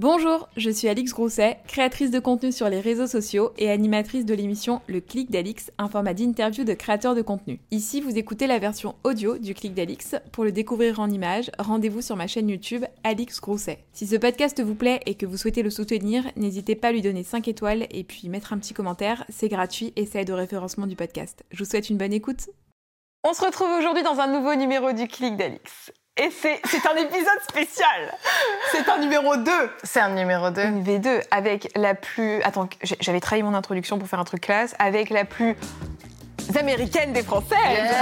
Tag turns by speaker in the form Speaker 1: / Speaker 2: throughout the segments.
Speaker 1: Bonjour, je suis Alix Grousset, créatrice de contenu sur les réseaux sociaux et animatrice de l'émission Le Clic d'Alix, un format d'interview de créateurs de contenu. Ici, vous écoutez la version audio du Clic d'Alix. Pour le découvrir en images, rendez-vous sur ma chaîne YouTube Alix Grousset. Si ce podcast vous plaît et que vous souhaitez le soutenir, n'hésitez pas à lui donner 5 étoiles et puis mettre un petit commentaire, c'est gratuit et ça aide au référencement du podcast. Je vous souhaite une bonne écoute. On se retrouve aujourd'hui dans un nouveau numéro du Clic d'Alix. Et c'est un épisode spécial. C'est un numéro 2.
Speaker 2: C'est un numéro 2.
Speaker 1: Une V2 avec la plus. Attends, j'avais trahi mon introduction pour faire un truc classe. Avec la plus américaine des Françaises.
Speaker 2: Yes.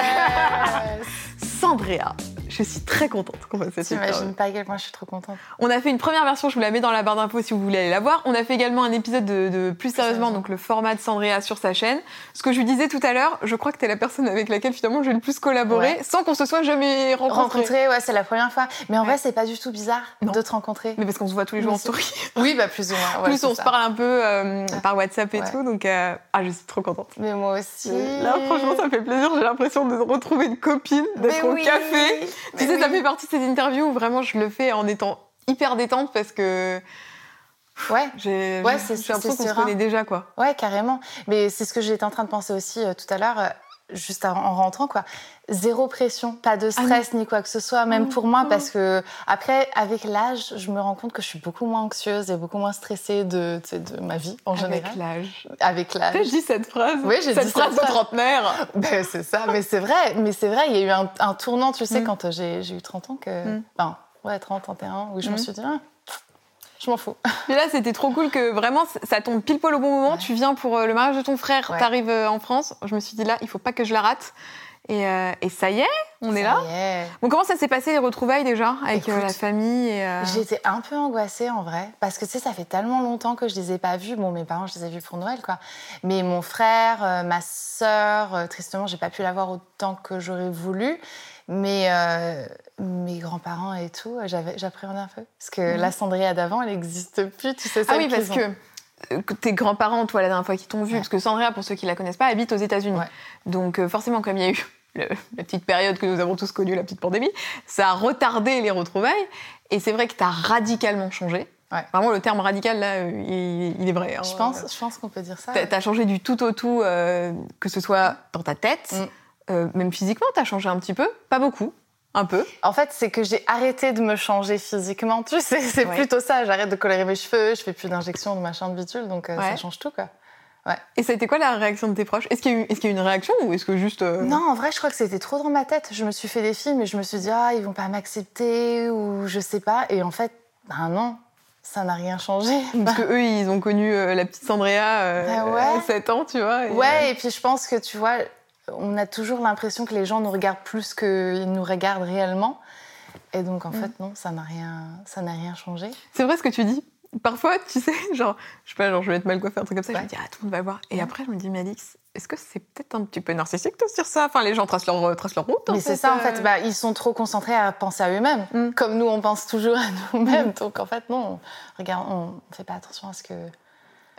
Speaker 1: Sandrea. Je suis très contente qu'on fasse cette
Speaker 2: T'imagines pas à quel point je suis trop contente.
Speaker 1: On a fait une première version, je vous la mets dans la barre d'infos si vous voulez aller la voir. On a fait également un épisode de, de plus sérieusement, donc le format de Sandrea sur sa chaîne. Ce que je lui disais tout à l'heure, je crois que t'es la personne avec laquelle finalement je vais le plus collaborer
Speaker 2: Ouais.
Speaker 1: sans qu'on se soit jamais rencontrés.
Speaker 2: Rencontrer, ouais, c'est la première fois. Mais en
Speaker 1: Ouais.
Speaker 2: vrai, c'est pas du tout bizarre
Speaker 1: Non.
Speaker 2: de te rencontrer.
Speaker 1: Mais parce qu'on se voit tous les jours en story.
Speaker 2: Oui, bah plus ou moins. ouais,
Speaker 1: plus on se parle un peu euh, par WhatsApp et tout, donc euh, ah, je suis trop contente.
Speaker 2: Mais moi aussi.
Speaker 1: Là, franchement, ça me fait plaisir. J'ai l'impression de retrouver une copine, d'être au
Speaker 2: oui.
Speaker 1: café. Tu
Speaker 2: Mais
Speaker 1: sais, ça
Speaker 2: oui.
Speaker 1: fait partie de ces interviews où vraiment je le fais en étant hyper détente parce que
Speaker 2: Ouais.
Speaker 1: j'ai
Speaker 2: Ouais,
Speaker 1: l'impression qu'on se
Speaker 2: serein.
Speaker 1: connaît déjà, quoi.
Speaker 2: Ouais, carrément. Mais c'est ce que j'étais en train de penser aussi euh, tout à l'heure, euh, juste en en rentrant, quoi. Zéro pression, pas de stress ni quoi que ce soit, même
Speaker 1: Ah
Speaker 2: pour moi,
Speaker 1: non.
Speaker 2: parce que après, avec l'âge, je me rends compte que je suis beaucoup moins anxieuse et beaucoup moins stressée de, de ma vie en
Speaker 1: Avec
Speaker 2: général.
Speaker 1: l'âge.
Speaker 2: Avec l'âge.
Speaker 1: Tu sais, je dis cette phrase.
Speaker 2: Oui, j'ai
Speaker 1: cette
Speaker 2: dit
Speaker 1: phrase
Speaker 2: cette
Speaker 1: de
Speaker 2: phrase.
Speaker 1: trentenaire.
Speaker 2: Ben, c'est ça, mais c'est vrai, mais c'est vrai, il y a eu un, un tournant, tu sais,
Speaker 1: Mm.
Speaker 2: quand euh, j'ai eu 30 ans, que.
Speaker 1: Mm.
Speaker 2: Enfin, ouais, 30, 31, où je me
Speaker 1: Mm.
Speaker 2: suis dit, ah, je m'en fous.
Speaker 1: Mais là, c'était trop cool que vraiment, ça tombe pile poil au bon moment.
Speaker 2: Ouais.
Speaker 1: Tu viens pour euh, le mariage de ton frère,
Speaker 2: Ouais.
Speaker 1: t'arrives euh, en France. Je me suis dit là, il faut pas que je la rate. Et, euh, et ça y est, on est là.
Speaker 2: y est.
Speaker 1: Bon, comment ça s'est passé les retrouvailles déjà avec euh, la famille euh,
Speaker 2: J'étais un peu angoissée en vrai, parce que tu sais, ça fait tellement longtemps que je les ai pas vus. Bon, mes parents, je les ai vus pour Noël, quoi. Mais mon frère, ma sœur, tristement, j'ai pas pu la voir autant que j'aurais voulu. Mais euh, mes grands-parents et tout, euh, j'appréhendais un peu. Parce que
Speaker 1: Mhm.
Speaker 2: la Cendria d'avant, elle n'existe plus, tu sais ça.
Speaker 1: Ah oui, parce que euh, que tes grands-parents, toi, la dernière fois qu'ils t'ont vu,
Speaker 2: Ouais.
Speaker 1: parce que Sandra, pour ceux qui la connaissent pas, habite aux États-Unis.
Speaker 2: Ouais.
Speaker 1: Donc, euh, forcément, comme il y a eu le- la petite période que nous avons tous connue, la petite pandémie, ça a retardé les retrouvailles. Et c'est vrai que tu as radicalement changé.
Speaker 2: Ouais.
Speaker 1: Vraiment, le terme radical, là, il, il est vrai. hein.
Speaker 2: Je pense, je pense qu'on peut dire ça.
Speaker 1: T'as as changé du tout au tout, euh, que ce soit dans ta tête,
Speaker 2: Mm.
Speaker 1: Euh, même physiquement, t'as changé un petit peu? Pas beaucoup, un peu.
Speaker 2: En fait, c'est que j'ai arrêté de me changer physiquement. Tu sais, c'est
Speaker 1: Ouais.
Speaker 2: plutôt ça. J'arrête de colorer mes cheveux, je fais plus d'injections de machin de bitume, donc euh,
Speaker 1: Ouais.
Speaker 2: ça change tout, quoi.
Speaker 1: Et ça a été quoi la réaction de tes proches? Est-ce qu'il y, a eu- est-ce qu'il y a eu une réaction ou est-ce que juste. euh,
Speaker 2: Non, en vrai, je crois que c'était trop dans ma tête. Je me suis fait des films et je me suis dit, ah, ils vont pas m'accepter ou je sais pas. Et en fait, ben non, ça n'a rien changé.
Speaker 1: Parce que eux, ils ont connu euh, la petite Sandrea euh,
Speaker 2: Ah ouais
Speaker 1: à 7 ans, tu vois. et, euh,
Speaker 2: Ouais, et puis je pense que tu vois, on a toujours l'impression que les gens nous regardent plus qu'ils nous regardent réellement. Et donc, en
Speaker 1: Mm.
Speaker 2: fait, non, ça n'a rien, ça n'a rien changé.
Speaker 1: C'est vrai ce que tu dis. Parfois, tu sais, genre, je sais pas, genre, je vais être mal coiffée, un truc comme ça, je
Speaker 2: Ouais.
Speaker 1: me dis, ah, tout le monde va voir. Et
Speaker 2: Ouais.
Speaker 1: après, je me dis, mais Alix, est-ce que c'est peut-être un petit peu narcissique de se dire ça? Enfin, les gens tracent leur, euh, tracent leur route.
Speaker 2: Mais c'est ça, en fait,
Speaker 1: euh.
Speaker 2: bah, ils sont trop concentrés à penser à eux-mêmes,
Speaker 1: Mm.
Speaker 2: comme nous, on pense toujours à nous-mêmes. Donc, en fait, non, on, regarde, on fait pas attention à ce que.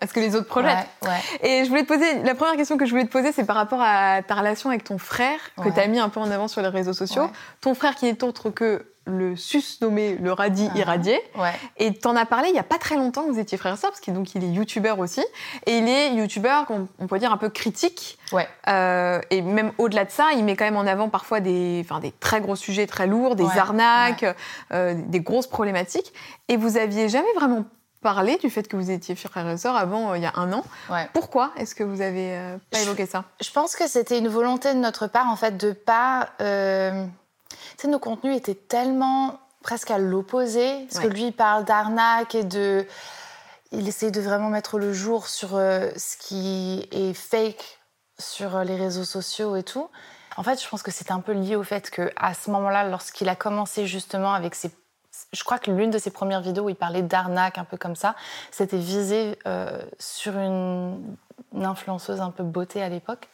Speaker 1: Est-ce que les autres projettent
Speaker 2: Ouais, ouais.
Speaker 1: Et je voulais te poser, la première question que je voulais te poser, c'est par rapport à ta relation avec ton frère, que
Speaker 2: Ouais.
Speaker 1: tu as mis un peu en avant sur les réseaux sociaux. Ton frère qui est autre que le sus-nommé, le radis
Speaker 2: Ah.
Speaker 1: irradié.
Speaker 2: Ouais.
Speaker 1: Et t'en as parlé il y a pas très longtemps que vous étiez frères et sœurs, parce qu'il donc il est youtubeur aussi. Et il est youtubeur, on, on peut dire un peu critique.
Speaker 2: Ouais.
Speaker 1: Euh, et même au-delà de ça, il met quand même en avant parfois des, enfin, des très gros sujets très lourds, des arnaques, euh, des grosses problématiques. Et vous aviez jamais vraiment parlé du fait que vous étiez frères et sœurs avant, euh, il y a un an.
Speaker 2: Ouais.
Speaker 1: Pourquoi est-ce que vous avez euh, pas
Speaker 2: Je-
Speaker 1: évoqué ça?
Speaker 2: Je pense que c'était une volonté de notre part, en fait, de pas. euh, Tu sais, nos contenus étaient tellement presque à l'opposé. Parce
Speaker 1: Ouais.
Speaker 2: que lui, il parle d'arnaque et de. Il essaye de vraiment mettre le jour sur ce qui est fake sur les réseaux sociaux et tout. En fait, je pense que c'était un peu lié au fait que à ce moment-là, lorsqu'il a commencé justement avec ses je crois que l'une de ses premières vidéos où il parlait d'arnaque, un peu comme ça, c'était visé euh, sur une, une influenceuse un peu beauté à l'époque.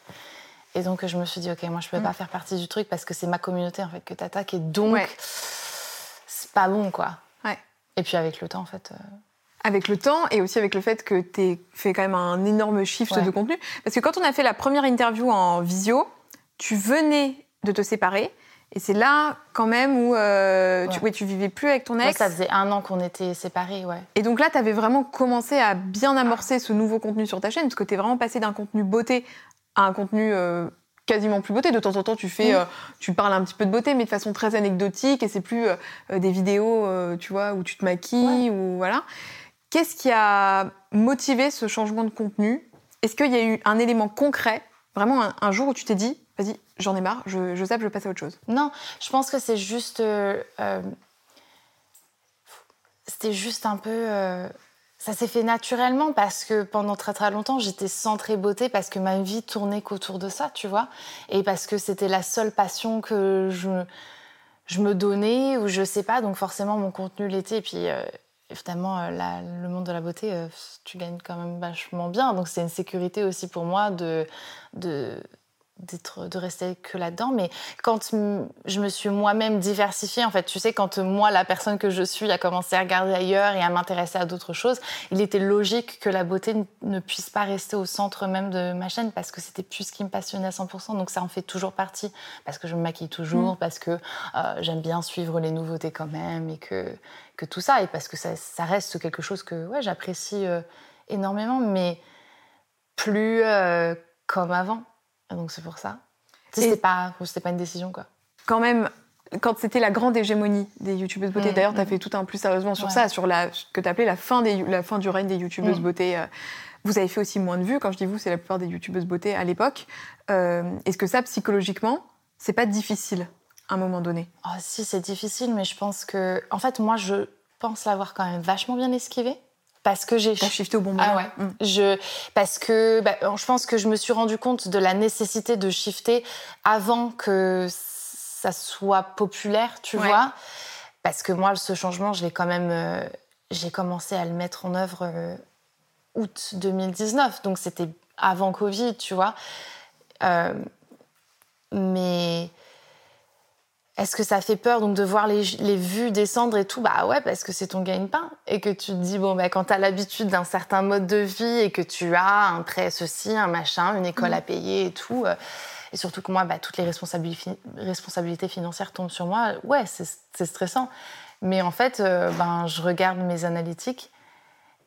Speaker 2: Et donc, je me suis dit, OK, moi, je peux
Speaker 1: Mm.
Speaker 2: pas faire partie du truc parce que c'est ma communauté, en fait, que t'attaques. Et donc,
Speaker 1: Ouais.
Speaker 2: c'est pas bon, quoi.
Speaker 1: Ouais.
Speaker 2: Et puis, avec le temps, en fait. euh,
Speaker 1: Avec le temps et aussi avec le fait que tu fait quand même un énorme shift
Speaker 2: Ouais.
Speaker 1: de contenu. Parce que quand on a fait la première interview en visio, tu venais de te séparer Et c'est là, quand même, où euh, tu, ouais. tu vivais plus avec ton ex.
Speaker 2: ça faisait un an qu'on était séparés, ouais.
Speaker 1: Et donc là, tu avais vraiment commencé à bien amorcer ce nouveau contenu sur ta chaîne, parce que tu es vraiment passé d'un contenu beauté à un contenu euh, quasiment plus beauté. De temps en temps, tu fais, euh, tu parles un petit peu de beauté, mais de façon très anecdotique, et c'est plus des vidéos, tu vois, où tu te maquilles, ou voilà. Qu'est-ce qui a motivé ce changement de contenu? Est-ce qu'il y a eu un élément concret, vraiment un jour où tu t'es dit, vas-y, j'en ai marre, je, je zappe, je passe à autre chose.
Speaker 2: Non, je pense que c'est juste. Euh, euh, c'était juste un peu. Euh, ça s'est fait naturellement parce que pendant très très longtemps, j'étais centrée beauté parce que ma vie tournait qu'autour de ça, tu vois. Et parce que c'était la seule passion que je, je me donnais ou je sais pas. Donc forcément, mon contenu l'était. Et puis. Évidemment, le monde de la beauté, tu gagnes quand même vachement bien. Donc, c'est une sécurité aussi pour moi de, de, de rester que là-dedans. Mais quand je me suis moi-même diversifiée, en fait, tu sais, quand moi, la personne que je suis, a commencé à regarder ailleurs et à m'intéresser à d'autres choses, il était logique que la beauté ne puisse pas rester au centre même de ma chaîne parce que c'était plus ce qui me passionnait à 100%. Donc ça en fait toujours partie parce que je me maquille toujours, mm. parce que euh, j'aime bien suivre les nouveautés quand même et que, que tout ça, et parce que ça, reste quelque chose que ouais, j'apprécie euh, énormément, mais plus euh, comme avant. Donc c'est pour ça. C'était pas, pas une décision quoi.
Speaker 1: Quand même, quand c'était la grande hégémonie des youtubeuses beauté, mm, d'ailleurs, tu as mm. fait tout un plus sérieusement sur ça, sur la, ce que tu appelais la fin, des, la fin du règne des youtubeuses mm. beauté. Euh. Vous avez fait aussi moins de vues. Quand je dis vous, c'est la plupart des youtubeuses beauté à l'époque. Euh, est-ce que ça, psychologiquement, c'est pas difficile à un moment donné?
Speaker 2: Oh, Si, c'est difficile, mais je pense que. En fait, moi, je pense l'avoir quand même vachement bien esquivé parce que j'ai
Speaker 1: shifté au bon moment.
Speaker 2: Ah ouais. Mm. Je parce que bah, je pense que je me suis rendu compte de la nécessité de shifter avant que ça soit populaire, tu vois. Parce que moi, ce changement, je l'ai quand même, euh, j'ai commencé à le mettre en œuvre euh, août 2019, donc c'était avant Covid, tu vois. Euh, mais est-ce que ça fait peur donc de voir les, vues descendre et tout? Bah ouais, parce que c'est ton gagne-pain. Et que tu te dis, bon, bah, quand tu as l'habitude d'un certain mode de vie et que tu as un prêt ceci, un machin, une école à mm. payer et tout, euh, et surtout que moi, bah, toutes les responsabilités, financières tombent sur moi, ouais, c'est stressant. Mais en fait, euh, ben, je regarde mes analytiques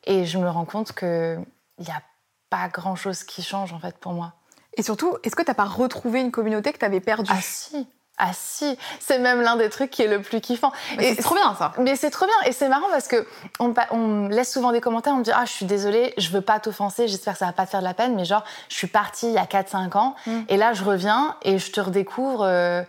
Speaker 2: et je me rends compte qu'il n'y a pas grand-chose qui change en fait pour moi.
Speaker 1: Et surtout, est-ce que tu n'as pas retrouvé une communauté que tu avais perdue?
Speaker 2: Ah si ah si, c'est même l'un des trucs qui est le plus kiffant.
Speaker 1: Et c'est trop bien ça.
Speaker 2: Mais c'est trop bien et c'est marrant parce que on, on, laisse souvent des commentaires, on me dit ah je suis désolée, je veux pas t'offenser, j'espère que ça va pas te faire de la peine, mais genre je suis partie il y a 4-5 ans mm. et là je reviens et je te redécouvre euh,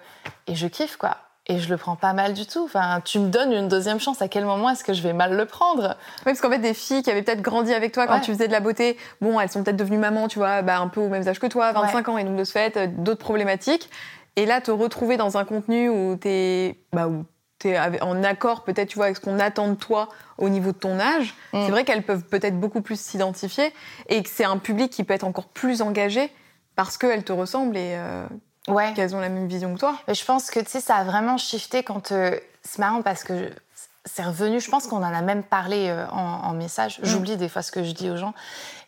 Speaker 2: et je kiffe quoi. Et je le prends pas mal du tout. Enfin, tu me donnes une deuxième chance. À quel moment est-ce que je vais mal le prendre?
Speaker 1: Oui, parce qu'en fait, des filles qui avaient peut-être grandi avec toi quand tu faisais de la beauté, bon, elles sont peut-être devenues mamans, tu vois, bah, un peu au même âge que toi, 25 ans, et donc de ce fait, euh, d'autres problématiques. Et là, te retrouver dans un contenu où tu es, bah, en accord peut-être tu vois, avec ce qu'on attend de toi au niveau de ton âge, mm. c'est vrai qu'elles peuvent peut-être beaucoup plus s'identifier et que c'est un public qui peut être encore plus engagé parce qu'elles te ressemblent et euh, qu'elles ont la même vision que toi.
Speaker 2: je pense que ça a vraiment shifté quand. Euh, c'est marrant parce que c'est revenu, je pense qu'on en a même parlé euh, en, message. Mm. J'oublie des fois ce que je dis aux gens.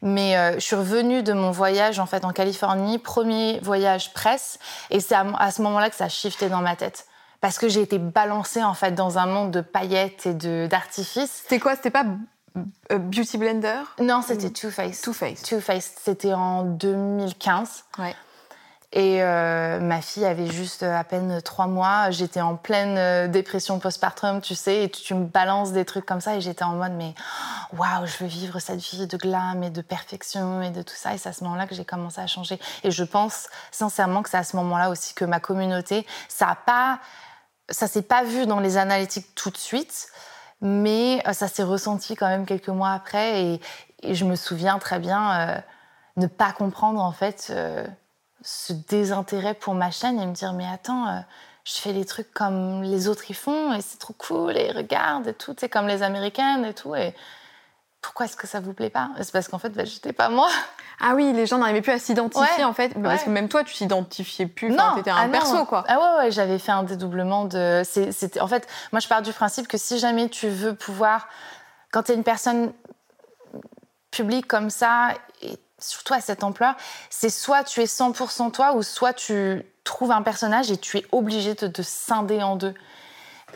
Speaker 2: Mais euh, je suis revenue de mon voyage en fait en Californie, premier voyage presse, et c'est à, ce moment-là que ça a shifté dans ma tête. Parce que j'ai été balancée en fait dans un monde de paillettes et de d'artifices.
Speaker 1: C'était quoi? C'était pas euh, Beauty Blender?
Speaker 2: Non, c'était Too Faced.
Speaker 1: Too Faced.
Speaker 2: Too Faced. C'était en 2015. Ouais. Et euh, ma fille avait juste euh, à peine trois mois. J'étais en pleine euh, dépression postpartum, tu sais, et tu, me balances des trucs comme ça. Et j'étais en mode, mais waouh, je veux vivre cette vie de glam et de perfection et de tout ça. Et c'est à ce moment-là que j'ai commencé à changer. Et je pense sincèrement que c'est à ce moment-là aussi que ma communauté, ça a pas, ça s'est pas vu dans les analytiques tout de suite, mais ça s'est ressenti quand même quelques mois après. Et, je me souviens très bien ne pas comprendre en fait ce désintérêt pour ma chaîne et me dire mais attends, euh, je fais les trucs comme les autres y font et c'est trop cool et regarde et tout, c'est comme les américaines et tout et pourquoi est-ce que ça vous plaît pas? C'est parce qu'en fait, bah, j'étais pas moi.
Speaker 1: Ah oui, les gens n'arrivaient plus à s'identifier en fait, parce que même toi, tu t'identifiais plus. Non, t'étais un ah perso quoi.
Speaker 2: Ah ouais, ouais j'avais fait un dédoublement de. C'était en fait, moi je pars du principe que si jamais tu veux pouvoir, quand tu es une personne publique comme ça, et surtout à cette ampleur, c'est soit tu es 100% toi, ou soit tu trouves un personnage et tu es obligé de te scinder en deux.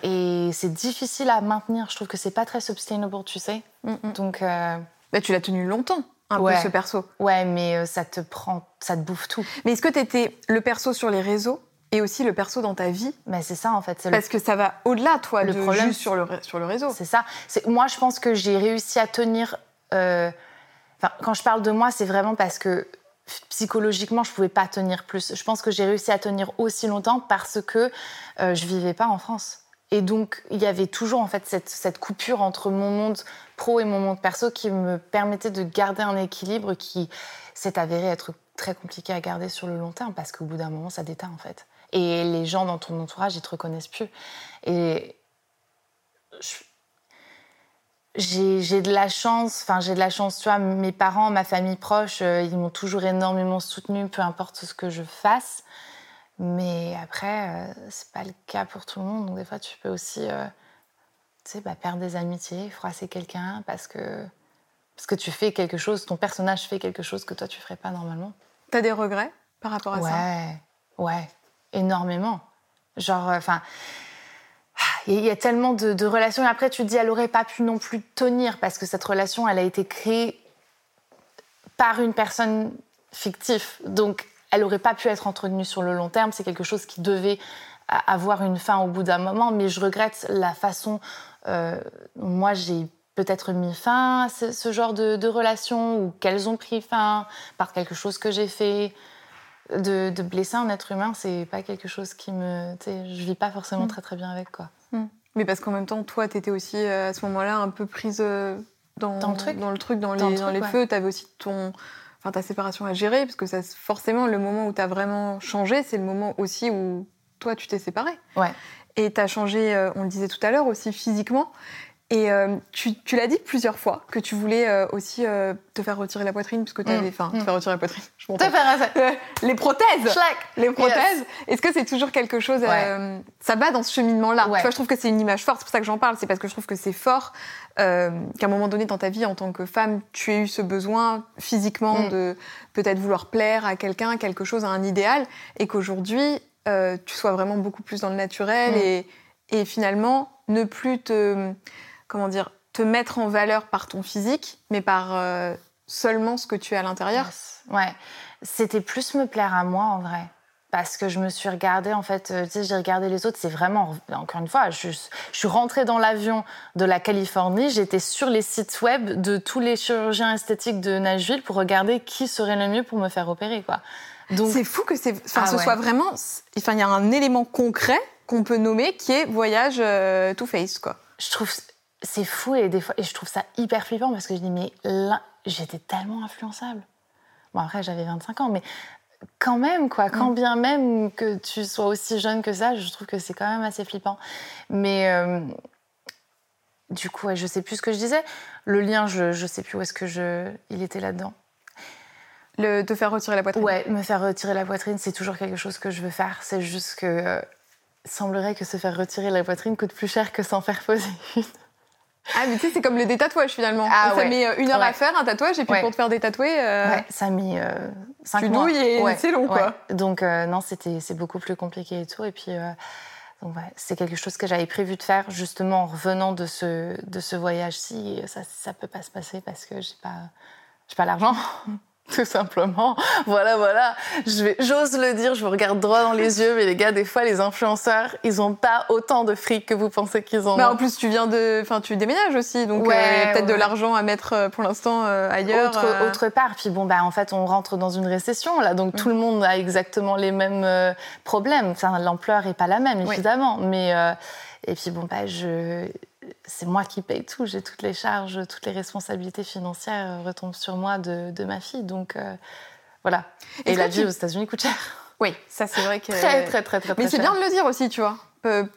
Speaker 2: Et c'est difficile à maintenir. Je trouve que c'est pas très sustainable, tu sais.
Speaker 1: Mm, mm.
Speaker 2: Donc. euh,
Speaker 1: Bah, tu l'as tenu longtemps, un
Speaker 2: Ouais.
Speaker 1: peu ce perso.
Speaker 2: Ouais, mais euh, ça te prend, ça te bouffe tout.
Speaker 1: Mais est-ce que tu étais le perso sur les réseaux et aussi le perso dans ta vie?
Speaker 2: Mais c'est ça en fait. Le
Speaker 1: Parce que ça va au-delà, toi,
Speaker 2: Le
Speaker 1: de
Speaker 2: problème,
Speaker 1: juste sur le, sur le réseau.
Speaker 2: C'est ça. Moi, je pense que j'ai réussi à tenir. euh, Quand je parle de moi, c'est vraiment parce que psychologiquement, je pouvais pas tenir plus. Je pense que j'ai réussi à tenir aussi longtemps parce que euh, je vivais pas en France. Et donc, il y avait toujours en fait cette, coupure entre mon monde pro et mon monde perso qui me permettait de garder un équilibre qui s'est avéré être très compliqué à garder sur le long terme parce qu'au bout d'un moment, ça déteint en fait. Et les gens dans ton entourage, ils te reconnaissent plus. Et j'ai de la chance, enfin j'ai de la chance, tu vois, mes parents, ma famille proche, euh, ils m'ont toujours énormément soutenue, peu importe ce que je fasse. Mais après, euh, c'est pas le cas pour tout le monde. Donc des fois, tu peux aussi, euh, tu sais, bah, perdre des amitiés, froisser quelqu'un parce que parce que tu fais quelque chose, ton personnage fait quelque chose que toi tu ferais pas normalement.
Speaker 1: T'as des regrets par rapport à ça?
Speaker 2: Ouais, ouais, énormément. Genre, enfin, il y a tellement de, de relations. Et après, tu te dis, elle aurait pas pu non plus tenir parce que cette relation, elle a été créée par une personne fictive. Donc, elle aurait pas pu être entretenue sur le long terme. C'est quelque chose qui devait avoir une fin au bout d'un moment. Mais je regrette la façon euh, dont moi j'ai peut-être mis fin à ce, ce genre de, de relations ou qu'elles ont pris fin par quelque chose que j'ai fait de, de blesser un être humain, c'est pas quelque chose qui me. Je vis pas forcément
Speaker 1: Mm.
Speaker 2: très très bien avec quoi.
Speaker 1: Mais parce qu'en même temps, toi, t'étais aussi euh, à ce moment-là un peu prise euh, dans,
Speaker 2: Dans le truc.
Speaker 1: dans le truc, dans les,
Speaker 2: Dans le
Speaker 1: dans
Speaker 2: truc,
Speaker 1: les
Speaker 2: ouais.
Speaker 1: feux. T'avais aussi ton, enfin, ta séparation à gérer, parce que ça, forcément, le moment où t'as vraiment changé, c'est le moment aussi où toi, tu t'es séparée.
Speaker 2: Ouais.
Speaker 1: Et t'as changé, euh, on le disait tout à l'heure, aussi physiquement. Et euh, tu, tu l'as dit plusieurs fois que tu voulais euh, aussi euh, te faire retirer la poitrine, puisque t'avais,
Speaker 2: Mm,
Speaker 1: enfin,
Speaker 2: mm.
Speaker 1: te faire retirer la poitrine. Je.
Speaker 2: Te faire
Speaker 1: les prothèses. Les prothèses, est-ce que c'est toujours quelque chose euh, Ça va dans ce cheminement-là?
Speaker 2: Ouais.
Speaker 1: Tu vois, je trouve que c'est une image forte. C'est pour ça que j'en parle. C'est parce que je trouve que c'est fort euh, qu'à un moment donné dans ta vie, en tant que femme, tu aies eu ce besoin physiquement
Speaker 2: Mm.
Speaker 1: de peut-être vouloir plaire à quelqu'un, quelque chose, à un idéal, et qu'aujourd'hui euh, tu sois vraiment beaucoup plus dans le naturel
Speaker 2: Mm.
Speaker 1: et, et finalement ne plus te comment dire te mettre en valeur par ton physique, mais par euh, seulement ce que tu es à l'intérieur.
Speaker 2: Yes. Ouais. C'était plus me plaire à moi en vrai. Parce que je me suis regardée, en fait, euh, tu sais, j'ai regardé les autres, c'est vraiment, encore une fois, je, je suis rentrée dans l'avion de la Californie, j'étais sur les sites web de tous les chirurgiens esthétiques de Nashville pour regarder qui serait le mieux pour me faire opérer, quoi. Donc,
Speaker 1: C'est fou que c'est, enfin,
Speaker 2: Ah
Speaker 1: ce
Speaker 2: ouais.
Speaker 1: soit vraiment, enfin, il y a un élément concret qu'on peut nommer qui est voyage euh, to face, quoi.
Speaker 2: je trouve c'est fou et des fois et je trouve ça hyper flippant parce que je dis mais là j'étais tellement influençable. Bon après j'avais 25 ans mais quand même quoi, quand bien même que tu sois aussi jeune que ça, je trouve que c'est quand même assez flippant. Mais euh, du coup, ouais, je sais plus ce que je disais. Le lien, je, je sais plus où est-ce que je il était là-dedans.
Speaker 1: Le, te faire retirer la poitrine.
Speaker 2: Ouais, me faire retirer la poitrine, c'est toujours quelque chose que je veux faire. C'est juste que euh, semblerait que se faire retirer la poitrine coûte plus cher que s'en faire poser une.
Speaker 1: Ah, mais tu sais, c'est comme le détatouage finalement.
Speaker 2: Ah,
Speaker 1: ça
Speaker 2: ouais.
Speaker 1: met euh, une heure à faire un tatouage et puis
Speaker 2: Ouais.
Speaker 1: pour te faire détatouer, euh,
Speaker 2: Ouais, ça a mis euh, cinq
Speaker 1: tu
Speaker 2: mois.
Speaker 1: douilles et c'est long, quoi.
Speaker 2: Donc euh, non, c'était c'est beaucoup plus compliqué et tout. Et puis donc c'est quelque chose que j'avais prévu de faire justement en revenant de ce de ce voyage-ci. Ça ça peut pas se passer parce que j'ai pas j'ai pas l'argent. Tout simplement. Voilà, voilà. Je vais, j'ose le dire, je vous regarde droit dans les yeux, mais les gars, des fois, les influenceurs, ils ont pas autant de fric que vous pensez qu'ils en
Speaker 1: Bah,
Speaker 2: ont.
Speaker 1: en plus, tu viens de, enfin, tu déménages aussi, donc
Speaker 2: Ouais,
Speaker 1: euh, peut-être de l'argent à mettre euh, pour l'instant euh, ailleurs.
Speaker 2: autre,
Speaker 1: euh.
Speaker 2: autre part. Puis bon, bah, en fait, on rentre dans une récession, là, donc tout le monde a exactement les mêmes problèmes. Enfin, l'ampleur est pas la même,
Speaker 1: Oui.
Speaker 2: évidemment. Mais, euh, et puis bon, bah, je... c'est moi qui paye tout. J'ai toutes les charges, toutes les responsabilités financières retombent sur moi de, de ma fille. Donc euh, voilà. Et la vie
Speaker 1: tu-
Speaker 2: aux États-Unis coûte cher.
Speaker 1: Oui, ça c'est vrai que.
Speaker 2: Très, très, très, très,
Speaker 1: Mais c'est bien de le dire aussi, tu vois.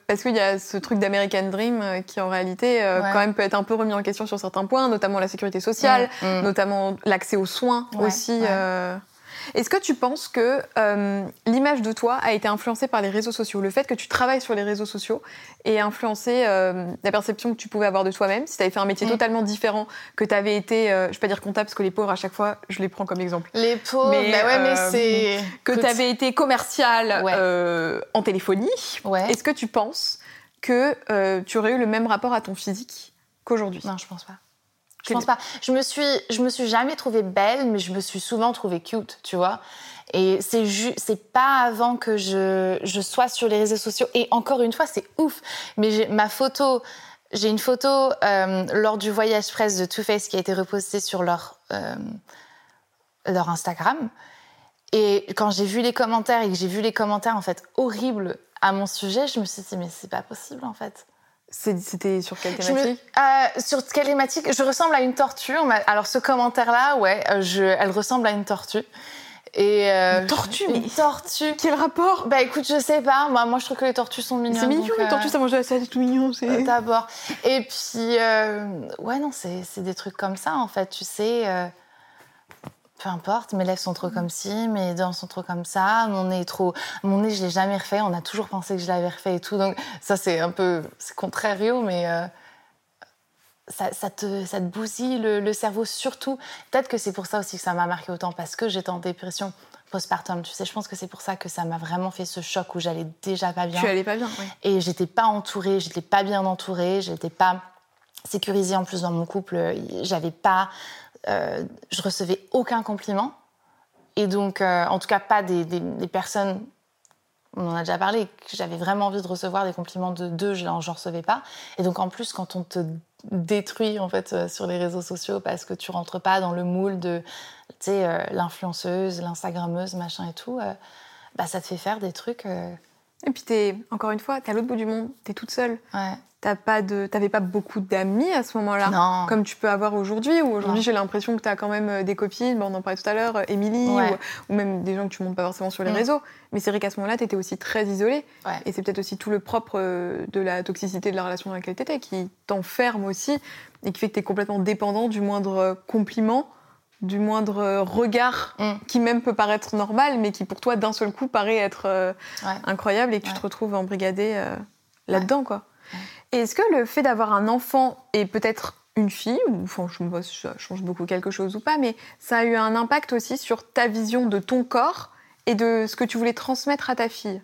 Speaker 1: Parce qu'il y a ce truc d'American Dream euh, qui, en réalité, euh,
Speaker 2: Ouais.
Speaker 1: quand même peut être un peu remis en question sur certains points, notamment la sécurité sociale,
Speaker 2: Mm, mm.
Speaker 1: notamment l'accès aux soins
Speaker 2: Ouais,
Speaker 1: aussi. euh. Est-ce que tu penses que euh, l'image de toi a été influencée par les réseaux sociaux? Le fait que tu travailles sur les réseaux sociaux et influencé euh, la perception que tu pouvais avoir de toi-même? Si tu avais fait un métier mm. totalement différent, que tu avais été, euh, je ne vais pas dire comptable parce que les pauvres, à chaque fois, je les prends comme exemple.
Speaker 2: Les pauvres, mais, bah ouais, mais c'est.
Speaker 1: Que tu avais été commercial en téléphonie, est-ce que tu penses que tu aurais eu le même rapport à ton physique qu'aujourd'hui?
Speaker 2: Non, je pense pas. Je pense pas. Je me suis, je me suis jamais trouvée belle, mais je me suis souvent trouvée cute, tu vois. Et c'est c'est pas avant que je, je sois sur les réseaux sociaux. Et encore une fois, c'est ouf. Mais ma photo, j'ai une photo euh, lors du voyage presse de Too Faced qui a été repostée sur leur, euh, leur Instagram. Et quand j'ai vu les commentaires et que j'ai vu les commentaires en fait horribles à mon sujet, je me suis dit mais c'est pas possible en fait.
Speaker 1: C'était sur quelle thématique?
Speaker 2: euh, Sur quelle thématique? Je ressemble à une tortue. Alors ce commentaire-là, ouais, euh, je, elle ressemble à une tortue.
Speaker 1: Et euh, une tortue,
Speaker 2: mais une tortue.
Speaker 1: Quel rapport?
Speaker 2: Bah écoute, je sais pas. Moi, moi, je trouve que les tortues sont mignonnes.
Speaker 1: C'est mignon, les tortues, ça mange la salade, tout mignon.
Speaker 2: D'abord. Et puis, ouais, non, c'est des trucs comme ça, en fait. Tu sais, peu importe, mes lèvres sont trop comme ci, mes dents sont trop comme ça, mon nez est trop. Mon nez, je l'ai jamais refait, on a toujours pensé que je l'avais refait et tout. Donc, ça, c'est un peu. C'est contrario, mais. Euh, ça, te, ça te bousille le, cerveau, surtout. Peut-être que c'est pour ça aussi que ça m'a marqué autant, parce que j'étais en dépression postpartum. Tu sais, je pense que c'est pour ça que ça m'a vraiment fait ce choc où j'allais déjà pas bien.
Speaker 1: Tu allais pas bien, oui.
Speaker 2: Et j'étais pas entourée, j'étais pas bien entourée, j'étais pas sécurisée en plus dans mon couple. J'avais pas euh, je recevais aucun compliment. Et donc, euh, en tout cas, pas des, personnes, on en a déjà parlé, que j'avais vraiment envie de recevoir des compliments de deux, je n'en recevais pas. Et donc, en plus, quand on te détruit en fait euh, sur les réseaux sociaux parce que tu rentres pas dans le moule de tu l'influenceuse, l'instagrammeuse, machin et tout, bah, ça te fait faire des trucs.
Speaker 1: Et puis, es, encore une fois, tu es à l'autre bout du monde, tu es toute seule.
Speaker 2: Ouais.
Speaker 1: T'as pas de, t'avais pas beaucoup d'amis à ce moment-là, comme tu peux avoir aujourd'hui. Ou aujourd'hui, j'ai l'impression que tu as quand même euh, des copines. on en parlait tout à l'heure, euh, Émilie, ou, même des gens que tu montes pas forcément sur les mm. réseaux. Mais c'est vrai qu'à ce moment-là, tu étais aussi très isolée. Et c'est peut-être aussi tout le propre euh, de la toxicité de la relation dans laquelle tu étais, qui t'enferme aussi et qui fait que tu es complètement dépendant du moindre compliment, du moindre regard, mm. qui même peut paraître normal, mais qui pour toi, d'un seul coup, paraît être incroyable et que tu te retrouves embrigadé là-dedans, quoi. Est-ce que le fait d'avoir un enfant et peut-être une fille, ou enfin, je me ça change beaucoup quelque chose ou pas, mais ça a eu un impact aussi sur ta vision de ton corps et de ce que tu voulais transmettre à ta fille?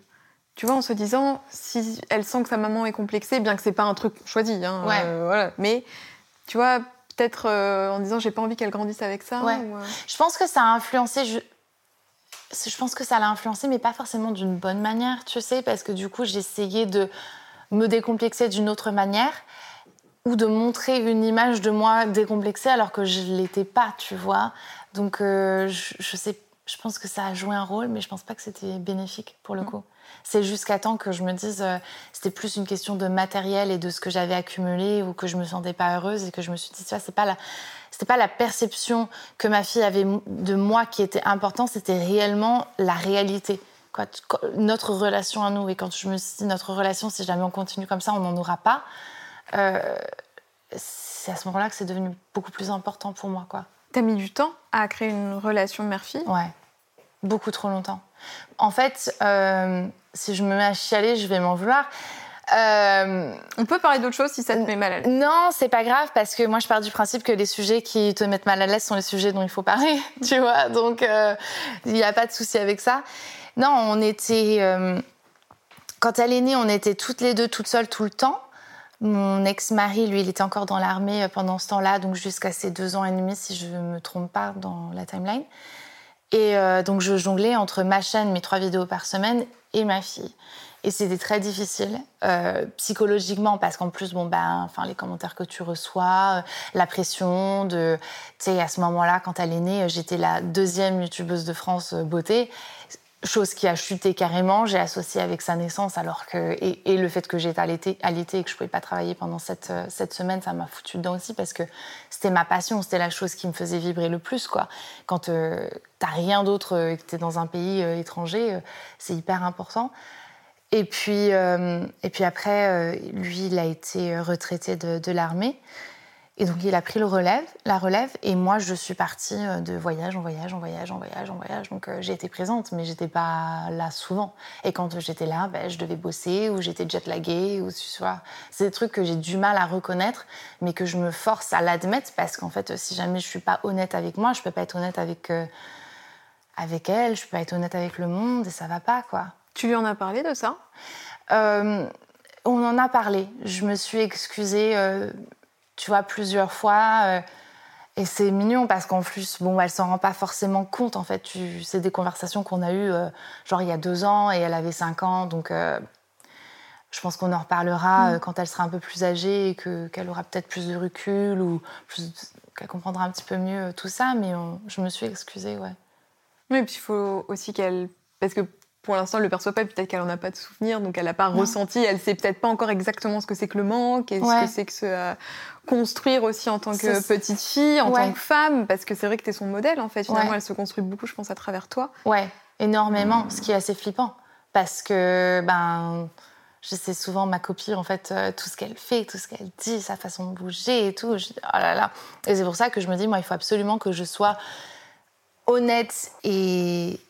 Speaker 1: Tu vois, en se disant, si elle sent que sa maman est complexée, bien que c'est pas un truc choisi, hein, euh, voilà, mais tu vois, peut-être euh, en disant, j'ai pas envie qu'elle grandisse avec ça.
Speaker 2: Euh. Je pense que ça a influencé. Je... je pense que ça l'a influencé, mais pas forcément d'une bonne manière, tu sais, parce que du coup, essayé de me décomplexer d'une autre manière ou de montrer une image de moi décomplexée alors que je ne l'étais pas, tu vois. Donc, euh, je, sais, je pense que ça a joué un rôle, mais je pense pas que c'était bénéfique pour le mm. coup. C'est jusqu'à temps que je me dise, euh, c'était plus une question de matériel et de ce que j'avais accumulé ou que je me sentais pas heureuse et que je me suis dit, ça, c'est pas la, c'était pas la perception que ma fille avait de moi qui était important, c'était réellement la réalité notre relation à nous. Et quand je me suis dit, notre relation, si jamais on continue comme ça, on n'en aura pas, euh, c'est à ce moment-là que c'est devenu beaucoup plus important pour moi. Quoi.
Speaker 1: T'as mis du temps à créer une relation mère-fille?
Speaker 2: Ouais, beaucoup trop longtemps. En fait, euh, si je me mets à chialer, je vais m'en vouloir.
Speaker 1: Euh, on peut parler d'autre chose si ça te met mal à l'aise.
Speaker 2: Non, c'est pas grave parce que moi je pars du principe que les sujets qui te mettent mal à l'aise sont les sujets dont il faut parler, tu vois. Donc il n'y a pas de souci avec ça. Non, on était. Euh, quand elle est née, on était toutes les deux toutes seules tout le temps. Mon ex-mari, lui, il était encore dans l'armée euh, pendant ce temps-là, donc jusqu'à ses deux ans et demi, si je ne me trompe pas dans la timeline. Et euh, donc je jonglais entre ma chaîne, mes trois vidéos par semaine, et ma fille. Et c'était très difficile psychologiquement parce qu'en plus, bon ben, enfin les commentaires que tu reçois, la pression de, tu sais, à ce moment-là, quand elle est née, j'étais la deuxième youtubeuse de France beauté chose qui a chuté carrément. J'ai associé avec sa naissance, alors que et, le fait que j'étais allaitée, l'été et que je pouvais pas travailler pendant cette, euh, cette semaine, ça m'a foutu dedans aussi parce que c'était ma passion, c'était la chose qui me faisait vibrer le plus, quoi. Quand euh, t'as rien d'autre euh, que t'es dans un pays étranger, c'est hyper important. Et puis, et puis après, lui, il a été retraité de l'armée. Et donc il a pris le relève, la relève, et moi je suis partie euh, de voyage en voyage, en voyage, en voyage, en voyage. Donc euh, j'ai été présente, mais j'étais pas là souvent. Et quand j'étais là, ben, je devais bosser, ou j'étais jet-laguée, ou tu vois. C'est des trucs que j'ai du mal à reconnaître, mais que je me force à l'admettre, parce qu'en fait, si jamais je suis pas honnête avec moi, je peux pas être honnête avec, euh, avec elle, je peux pas être honnête avec le monde, et ça va pas, quoi.
Speaker 1: Tu lui en as parlé de ça?
Speaker 2: On en a parlé. Je me suis excusée tu vois, plusieurs fois. Euh, et c'est mignon parce qu'en plus, bon, elle s'en rend pas forcément compte. En fait, c'est des conversations qu'on a eues, euh, genre il y a deux ans et elle avait cinq ans. Donc, euh, je pense qu'on en reparlera mm. quand elle sera un peu plus âgée et que, qu'elle aura peut-être plus de recul ou qu'elle comprendra un petit peu mieux tout ça. Mais je me suis excusée, ouais.
Speaker 1: Oui, et puis il faut aussi qu'elle. Parce que pour l'instant, elle le perçoit pas, peut-être qu'elle en a pas de souvenir, donc elle n'a pas ressenti, elle sait peut-être pas encore exactement ce que c'est que le manque, et ce que c'est que se construire aussi en tant que petite fille, en tant que femme, parce que c'est vrai que tu es son modèle, en fait. Finalement, elle se construit beaucoup, je pense, à travers toi.
Speaker 2: Ouais, énormément, ce qui est assez flippant, parce que, ben, je sais souvent ma copie, en fait, euh, tout ce qu'elle fait, tout ce qu'elle dit, sa façon de bouger et tout. Je, oh là là. Et c'est pour ça que je me dis, moi, il faut absolument que je sois honnête et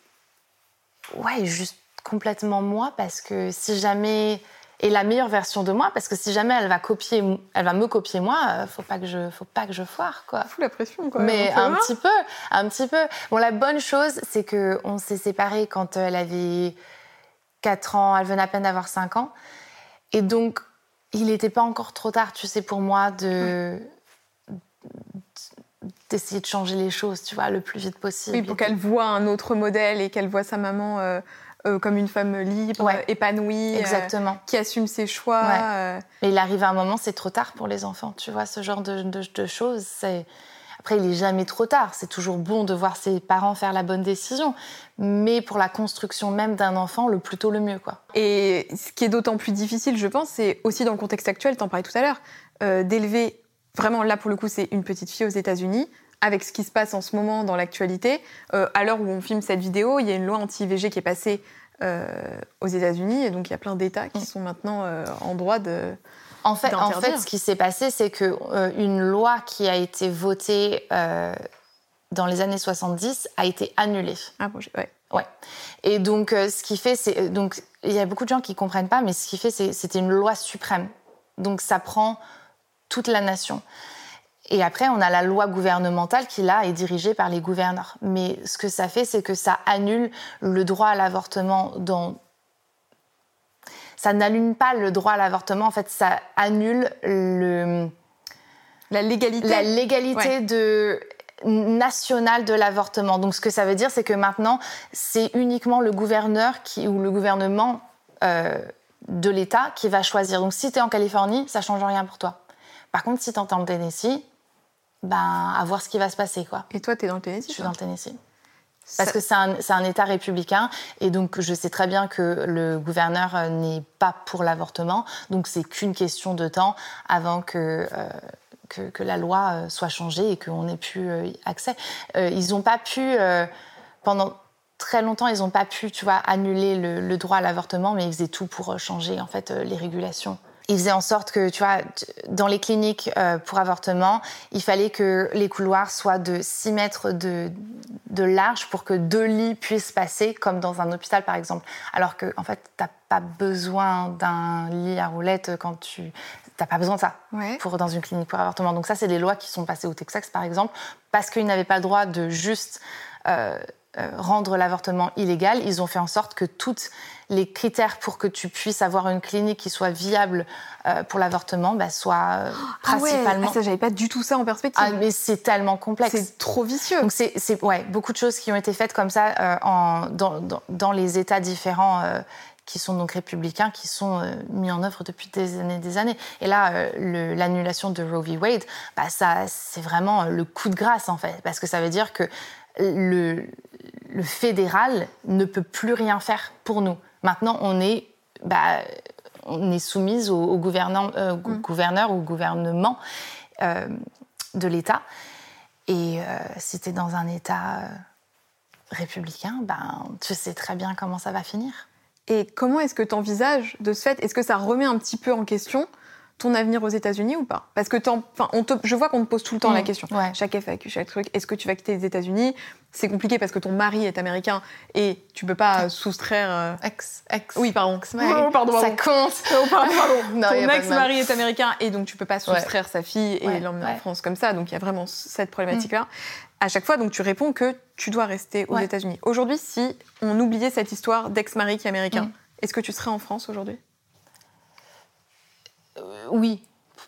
Speaker 2: ouais, juste complètement moi parce que si jamais et la meilleure version de moi parce que si jamais elle va copier elle va me copier moi euh, faut pas que je faut pas que je foire quoi.
Speaker 1: Fous la pression quoi
Speaker 2: mais un petit peu un petit peu. Bon la bonne chose c'est que on s'est séparés quand elle avait 4 ans elle venait à peine d'avoir 5 ans. Et donc il n'était pas encore trop tard tu sais pour moi de d'essayer de changer les choses, tu vois, le plus vite possible.
Speaker 1: Oui, pour qu'elle voit un autre modèle et qu'elle voit sa maman euh, euh, comme une femme libre, épanouie, euh,
Speaker 2: Exactement.
Speaker 1: qui assume ses choix.
Speaker 2: Mais il arrive un moment, c'est trop tard pour les enfants, tu vois, ce genre de, de, choses. Après, il est jamais trop tard. C'est toujours bon de voir ses parents faire la bonne décision. Mais pour la construction même d'un enfant, le plus tôt le mieux, quoi.
Speaker 1: Et ce qui est d'autant plus difficile, je pense, c'est aussi dans le contexte actuel, t'en parlais tout à l'heure, d'élever Vraiment, là, pour le coup, c'est une petite fille aux États-Unis. Avec ce qui se passe en ce moment dans l'actualité, euh, à l'heure où on filme cette vidéo, il y a une loi anti-IVG qui est passée euh, aux États-Unis, et donc il y a plein d'États qui mm. sont maintenant euh, en droit de.
Speaker 2: En fait, en fait, ce qui s'est passé, c'est que une loi qui a été votée dans les années 70 a été annulée.
Speaker 1: Ah bon, ouais.
Speaker 2: Ouais. Et donc, ce qui fait, c'est donc il y a beaucoup de gens qui comprennent pas, mais ce qui fait, c'est c'était une loi suprême. Donc, ça prend toute la nation. Et après, on a la loi gouvernementale qui, là, est dirigée par les gouverneurs. Mais ce que ça fait, c'est que ça annule le droit à l'avortement dans... Ça n'annule pas le droit à l'avortement, en fait, ça annule le...
Speaker 1: La légalité.
Speaker 2: La légalité de nationale de l'avortement. Donc, ce que ça veut dire, c'est que maintenant, c'est uniquement le gouverneur qui, ou le gouvernement euh, de l'État qui va choisir. Donc, si tu es en Californie, ça change rien pour toi. Par contre, si tu entends le Tennessee, ben, à voir ce qui va se passer. Quoi.
Speaker 1: Et toi, tu es dans le Tennessee
Speaker 2: Je suis dans le Tennessee. Parce que c'est un, un, État républicain et donc je sais très bien que le gouverneur euh, n'est pas pour l'avortement. Donc c'est qu'une question de temps avant que, euh, que, que, la loi euh, soit changée et qu'on ait plus accès. ils n'ont pas pu, pendant très longtemps, ils n'ont pas pu, tu vois, annuler le, le droit à l'avortement, mais ils faisaient tout pour changer en fait les régulations il faisait en sorte que, tu vois, dans les cliniques euh, pour avortement, il fallait que les couloirs soient de 6 mètres de, de, large pour que deux lits puissent passer, comme dans un hôpital par exemple. Alors que, en fait, t'as pas besoin d'un lit à roulettes quand tu. T'as pas besoin de ça pour, dans une clinique pour avortement. Donc, ça, c'est des lois qui sont passées au Texas, par exemple, parce qu'ils n'avaient pas le droit de juste. Euh, rendre l'avortement illégal, ils ont fait en sorte que tous les critères pour que tu puisses avoir une clinique qui soit viable euh, pour l'avortement bah, soient euh, principalement.
Speaker 1: Ah ça, j'avais pas du tout ça en perspective.
Speaker 2: Ah, mais c'est tellement complexe.
Speaker 1: C'est trop vicieux.
Speaker 2: Donc c'est, ouais, beaucoup de choses qui ont été faites comme ça en, dans, dans, les États différents qui sont donc républicains, qui sont mis en œuvre depuis des années des années. Et là, l'annulation de Roe v. Wade, bah, ça, c'est vraiment le coup de grâce, en fait, parce que ça veut dire que le, le fédéral ne peut plus rien faire pour nous. Maintenant, on est, bah, on est soumise au, au, gouverneur, euh, mm. gouverneur ou gouvernement euh, de l'État. Et euh, si tu es dans un État républicain, ben, tu sais très bien comment ça va finir.
Speaker 1: Et comment est-ce que tu envisages de ce fait? Est-ce que ça remet un petit peu en question ton avenir aux États-Unis ou pas? Parce que enfin, on te, je vois qu'on te pose tout le temps la
Speaker 2: Mm,
Speaker 1: question.
Speaker 2: ouais.
Speaker 1: Chaque FAQ, chaque truc. Est-ce que tu vas quitter les États-Unis? C'est compliqué parce que ton mari est américain et tu peux pas soustraire. euh,
Speaker 2: Ex, ex.
Speaker 1: Oui, pardon.
Speaker 2: Ex-mari.
Speaker 1: Oh, pardon,
Speaker 2: Ça compte.
Speaker 1: Oh, pardon, pardon.
Speaker 2: Non,
Speaker 1: ton ex-mari est américain et donc tu peux pas soustraire sa fille et
Speaker 2: Ouais,
Speaker 1: l'emmener en. France comme ça. Donc il y a vraiment cette problématique-là. À chaque fois, donc tu réponds que tu dois rester aux. États-Unis. Aujourd'hui, si on oubliait cette histoire d'ex-mari qui est américain,
Speaker 2: Mm.
Speaker 1: est-ce que tu serais en France aujourd'hui?
Speaker 2: Oui,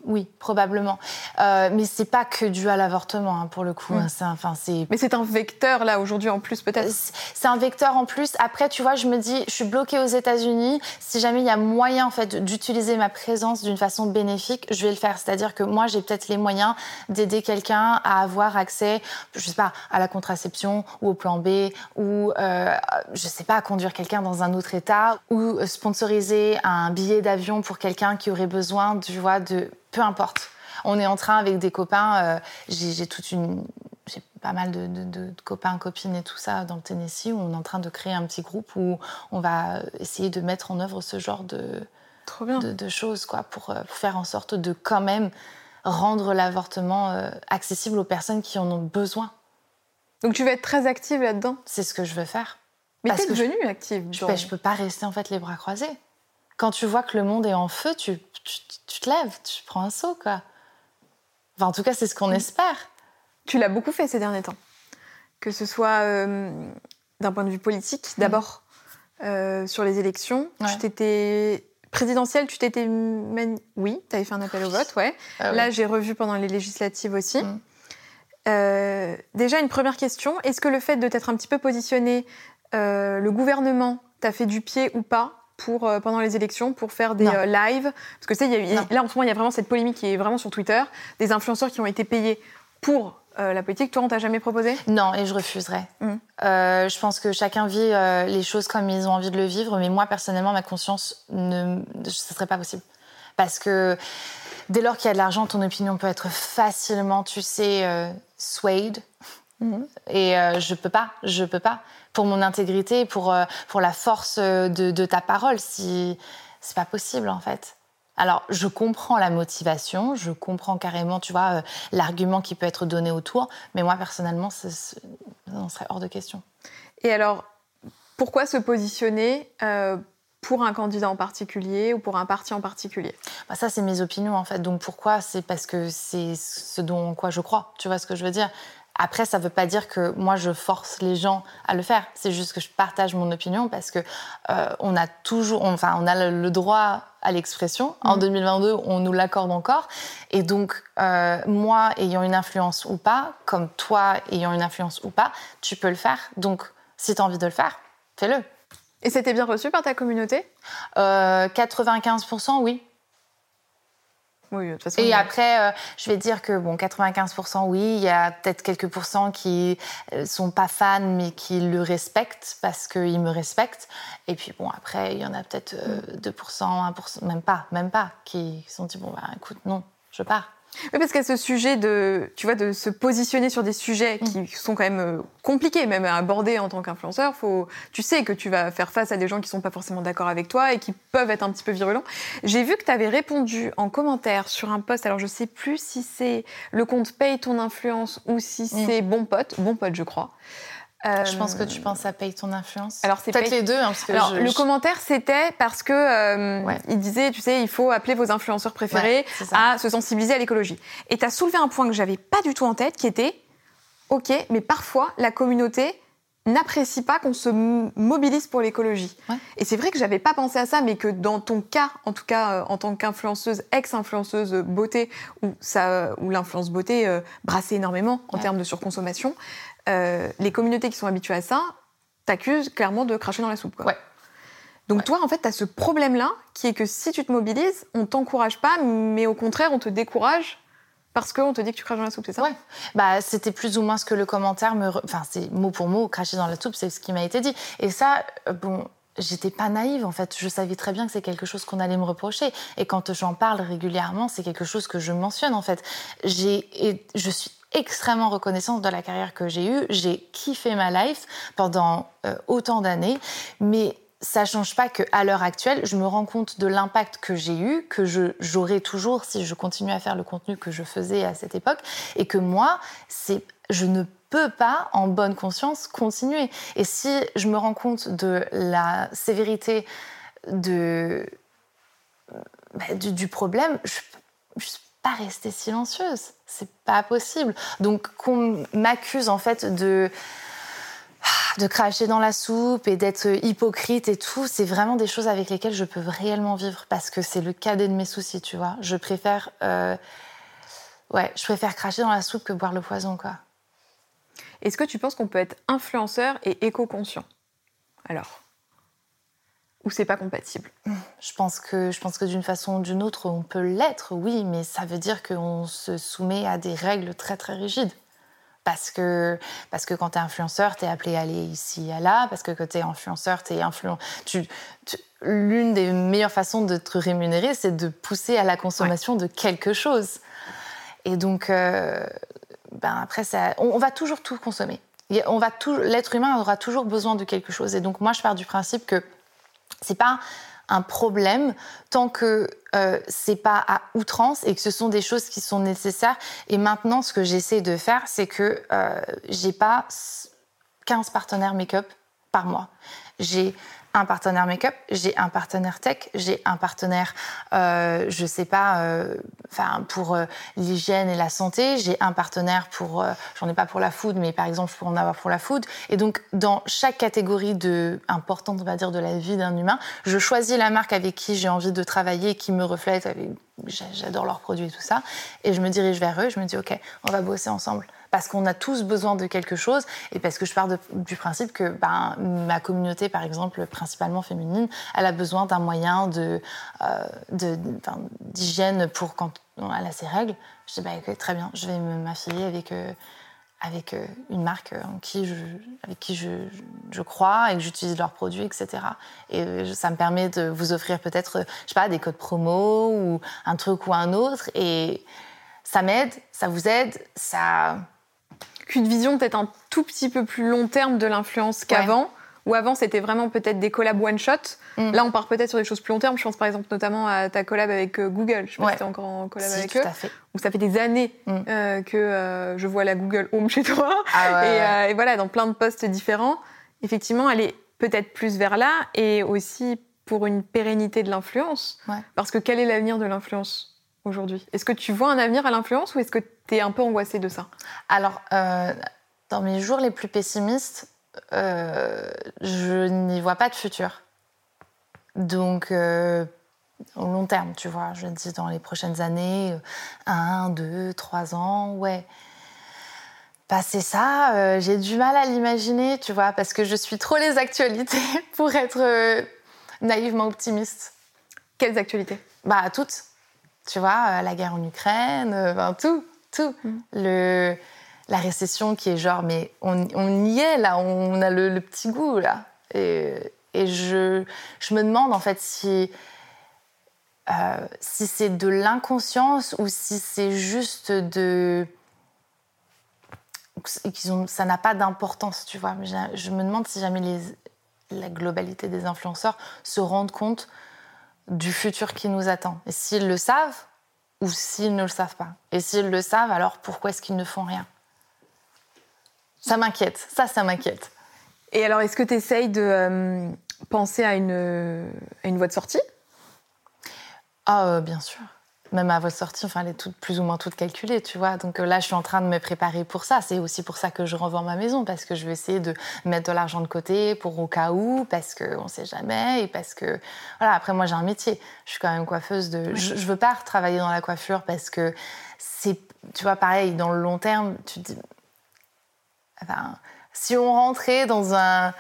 Speaker 2: oui, probablement. Euh, mais c'est pas que dû à l'avortement, hein, pour le coup.
Speaker 1: Mm.
Speaker 2: hein. Enfin,
Speaker 1: Mais c'est un vecteur là aujourd'hui en plus peut-être?
Speaker 2: C'est un vecteur en plus. Après, tu vois, je me dis, je suis bloquée aux États-Unis. Si jamais il y a moyen, en fait, d'utiliser ma présence d'une façon bénéfique, je vais le faire. C'est-à-dire que moi, j'ai peut-être les moyens d'aider quelqu'un à avoir accès, je sais pas, à la contraception ou au plan B ou, euh, je sais pas, à conduire quelqu'un dans un autre État ou sponsoriser un billet d'avion pour quelqu'un qui aurait besoin, tu vois, de peu importe. On est en train avec des copains. euh, j'ai toute une, j'ai pas mal de, de- de copains, copines et tout ça dans le Tennessee où on est en train de créer un petit groupe où on va essayer de mettre en œuvre ce genre de,
Speaker 1: Trop bien.
Speaker 2: de, de choses quoi, pour, euh, pour faire en sorte de quand même rendre l'avortement euh, accessible aux personnes qui en ont besoin.
Speaker 1: Donc tu vas être très active là-dedans?
Speaker 2: C'est ce que je veux faire.
Speaker 1: Mais t'es
Speaker 2: je-
Speaker 1: devenue active.
Speaker 2: Je, ben, je peux pas rester en fait les bras croisés. Quand tu vois que le monde est en feu, tu, tu, tu te lèves, tu prends un saut quoi. Enfin, en tout cas, c'est ce
Speaker 1: Mm.
Speaker 2: qu'on espère.
Speaker 1: Tu l'as beaucoup fait ces derniers temps. Que ce soit euh, d'un point de vue politique, d'abord euh, sur les élections.
Speaker 2: Ouais.
Speaker 1: Tu t'étais présidentielle, tu t'étais mani- oui, tu avais fait un appel au vote, ouais.
Speaker 2: Ah
Speaker 1: Là, j'ai revu pendant les législatives aussi.
Speaker 2: Mm.
Speaker 1: Euh, déjà, une première question est-ce que le fait de t'être un petit peu positionné, euh, le gouvernement t'a fait du pied ou pas pour, euh, pendant les élections pour faire des euh, lives Parce que tu sais, y a y a- là en ce moment, il y a vraiment cette polémique qui est vraiment sur Twitter, des influenceurs qui ont été payés pour euh, la politique. Toi, on t'a jamais proposé?
Speaker 2: Non, et je refuserais.
Speaker 1: Mm.
Speaker 2: Euh, je pense que chacun vit les choses comme ils ont envie de le vivre, mais moi, personnellement, ma conscience, ne, ce serait pas possible. Parce que dès lors qu'il y a de l'argent, ton opinion peut être facilement, tu sais, swayed.
Speaker 1: Mhm.
Speaker 2: Et je peux pas, je peux pas. Pour mon intégrité, pour, euh, pour la force euh, de, de ta parole, si c'est pas possible en fait. Alors, je comprends la motivation, je comprends carrément, tu vois, euh, l'argument qui peut être donné autour, mais moi, personnellement, ce serait hors de question.
Speaker 1: Et alors, pourquoi se positionner euh, pour un candidat en particulier ou pour un parti en particulier?
Speaker 2: Bah, ça, c'est mes opinions, en fait. Donc, pourquoi? C'est parce que c'est ce dont quoi je crois. Tu vois ce que je veux dire? Après, ça ne veut pas dire que moi, je force les gens à le faire. C'est juste que je partage mon opinion parce que euh, on a toujours, enfin, on a le, le droit à l'expression. En 2022, on nous l'accorde encore. Et donc, euh, moi, ayant une influence ou pas, comme toi, ayant une influence ou pas, tu peux le faire. Donc, si tu as envie de le faire, fais-le.
Speaker 1: Et c'était bien reçu par ta communauté?
Speaker 2: Euh, 95%, oui.
Speaker 1: Oui, de toute façon.
Speaker 2: Et après, euh, je vais dire que bon, 95% oui, il y a peut-être quelques pourcents qui euh, sont pas fans mais qui le respectent parce qu'ils me respectent. Et puis bon, après, il y en a peut-être euh, 2%, 1%, même pas, même pas, qui se sont dit bon bah écoute, non, je pars.
Speaker 1: Oui, parce a ce sujet de, tu vois, de se positionner sur des sujets qui sont quand même euh, compliqués, même à aborder en tant qu'influenceur. Faut, tu sais que tu vas faire face à des gens qui sont pas forcément d'accord avec toi et qui peuvent être un petit peu virulents. J'ai vu que tu avais répondu en commentaire sur un post. Alors je sais plus si c'est le compte paye ton influence ou si c'est bon pote, bon pote, je crois. Euh,
Speaker 2: Je pense que tu penses à paye ton influence.
Speaker 1: Alors, c'est
Speaker 2: peut-être
Speaker 1: paye-
Speaker 2: les deux, hein, parce que
Speaker 1: Alors,
Speaker 2: je-
Speaker 1: le
Speaker 2: je-
Speaker 1: commentaire, c'était parce que euh,
Speaker 2: Ouais.
Speaker 1: il disait, tu sais, il faut appeler vos influenceurs préférés
Speaker 2: Ouais,
Speaker 1: à se sensibiliser à l'écologie. Et tu as soulevé un point que j'avais pas du tout en tête, qui était, ok, mais parfois la communauté n'apprécie pas qu'on se mobilise pour l'écologie.
Speaker 2: Ouais.
Speaker 1: Et c'est vrai que j'avais pas pensé à ça, mais que dans ton cas, en tout cas euh, en tant qu'influenceuse, ex-influenceuse beauté, où, ça, où l'influence beauté euh, brassait énormément en
Speaker 2: Ouais.
Speaker 1: termes de surconsommation, euh, les communautés qui sont habituées à ça t'accusent clairement de cracher dans la soupe. Quoi.
Speaker 2: Ouais.
Speaker 1: Donc
Speaker 2: Ouais.
Speaker 1: toi, en fait, tu as ce problème-là, qui est que si tu te mobilises, on t'encourage pas, mais au contraire, on te décourage parce qu'on te dit que tu craches dans la soupe, c'est ça?
Speaker 2: Ouais. Bah, c'était plus ou moins ce que le commentaire me. re- Enfin, c'est mot pour mot, cracher dans la soupe, c'est ce qui m'a été dit. Et ça, euh, bon. J'étais pas naïve en fait, je savais très bien que c'est quelque chose qu'on allait me reprocher. Et quand j'en parle régulièrement, c'est quelque chose que je mentionne en fait. J'ai, je suis extrêmement reconnaissante de la carrière que j'ai eue. J'ai kiffé ma life pendant euh, autant d'années, mais ça change pas qu'à l'heure actuelle, je me rends compte de l'impact que j'ai eu, que j'aurai toujours si je continue à faire le contenu que je faisais à cette époque, et que moi, c'est, je ne peux pas, en bonne conscience, continuer. Et si je me rends compte de la sévérité de, bah, du, problème, je peux pas rester silencieuse. C'est pas possible. Donc qu'on m'accuse en fait de de cracher dans la soupe et d'être hypocrite et tout, c'est vraiment des choses avec lesquelles je peux réellement vivre parce que c'est le cadet de mes soucis, tu vois. Je préfère, euh, ouais, je préfère cracher dans la soupe que boire le poison, quoi.
Speaker 3: Est-ce que tu penses qu'on peut être influenceur et éco-conscient? Alors Ou c'est pas compatible?
Speaker 2: Je pense que, je pense que d'une façon ou d'une autre, on peut l'être, oui, mais ça veut dire qu'on se soumet à des règles très très rigides. Parce que, parce que quand tu es influenceur, tu es appelé à aller ici et là, parce que quand tu es influenceur, tu es influent. L'une des meilleures façons de te rémunérer, c'est de pousser à la consommation de quelque chose. Et donc, euh, ben après, ça, on, va toujours tout consommer. On va tout, l'être humain aura toujours besoin de quelque chose. Et donc, moi, je pars du principe que c'est pas un problème tant que euh, c'est pas à outrance et que ce sont des choses qui sont nécessaires. Et maintenant, ce que j'essaie de faire, c'est que euh, j'ai pas 15 partenaires make-up par mois. Un partenaire make-up, j'ai un partenaire tech, j'ai un partenaire, euh, je sais pas, euh, enfin pour euh, l'hygiène et la santé, j'ai un partenaire pour, j'en ai pas pour la food, mais par exemple je pourrais en avoir pour la food. Et donc dans chaque catégorie de importante, on va dire, de la vie d'un humain, je choisis la marque avec qui j'ai envie de travailler, qui me reflète, j'adore leurs produits et tout ça, et je me dirige vers eux, je me dis ok, on va bosser ensemble parce qu'on a tous besoin de quelque chose et parce que je pars du principe que ben, ma communauté, par exemple, principalement féminine, elle a besoin d'un moyen de, euh, d'hygiène pour quand elle a ses règles. Je dis bah, très bien, je vais m'affilier avec, euh, avec euh, une marque en qui avec qui je, je crois et que j'utilise leurs produits, etc. Et ça me permet de vous offrir peut-être, je sais pas, des codes promo ou un truc ou un autre. Et ça m'aide, ça vous aide, ça
Speaker 3: qu'une vision peut-être un tout petit peu plus long terme de l'influence qu'avant. Où avant, c'était vraiment peut-être des collabs one-shot. Mm. Là, on part peut-être sur des choses plus long terme. Je pense par exemple notamment à ta collab avec euh, Google. Je sais pas si tu encore en collab avec eux.
Speaker 2: fait.
Speaker 3: Où ça fait des années mm. euh, que euh, je vois la Google Home chez toi. Ah et, voilà, dans plein de postes différents. Effectivement, elle est peut-être plus vers là et aussi pour une pérennité de l'influence. Parce que quel est l'avenir de l'influence? Aujourd'hui Est-ce que tu vois un avenir à l'influence ou est-ce que tu es un peu angoissée de ça?
Speaker 2: Alors, euh, dans mes jours les plus pessimistes, euh, je n'y vois pas de futur. Donc, euh, au long terme, tu vois, je dis dans les prochaines années, un, deux, trois ans, ouais. Passer ça, j'ai du mal à l'imaginer, tu vois, parce que je suis trop les actualités pour être naïvement optimiste.
Speaker 3: Quelles actualités?
Speaker 2: Bah, toutes tu vois, euh, la guerre en Ukraine, euh, tout, tout. Mm. Le, la récession qui est genre, mais on, on y est là, on a le, petit goût là. Et, et je, je, me demande en fait si, euh, si c'est de l'inconscience ou si c'est juste de. Ont, ça n'a pas d'importance, tu vois. Je, je me demande si jamais les, la globalité des influenceurs se rendent compte du futur qui nous attend. Et s'ils le savent, ou s'ils ne le savent pas. Et s'ils le savent, alors pourquoi est-ce qu'ils ne font rien? Ça m'inquiète, ça, ça m'inquiète.
Speaker 3: Et alors, est-ce que tu essayes de euh, penser à une, à une voie de sortie?
Speaker 2: Ah, euh, bien sûr même à votre sortie, enfin, elle est toute, plus ou moins toute calculée, tu vois. Donc euh, là, je suis en train de me préparer pour ça. C'est aussi pour ça que je revends ma maison, parce que je vais essayer de mettre de l'argent de côté pour au cas où, parce qu'on ne sait jamais, et parce que... Voilà, après, moi, j'ai un métier. Je suis quand même coiffeuse de... Je, ne veux pas travailler dans la coiffure, parce que c'est... Tu vois, pareil, dans le long terme, tu dis... Enfin, si on rentrait dans un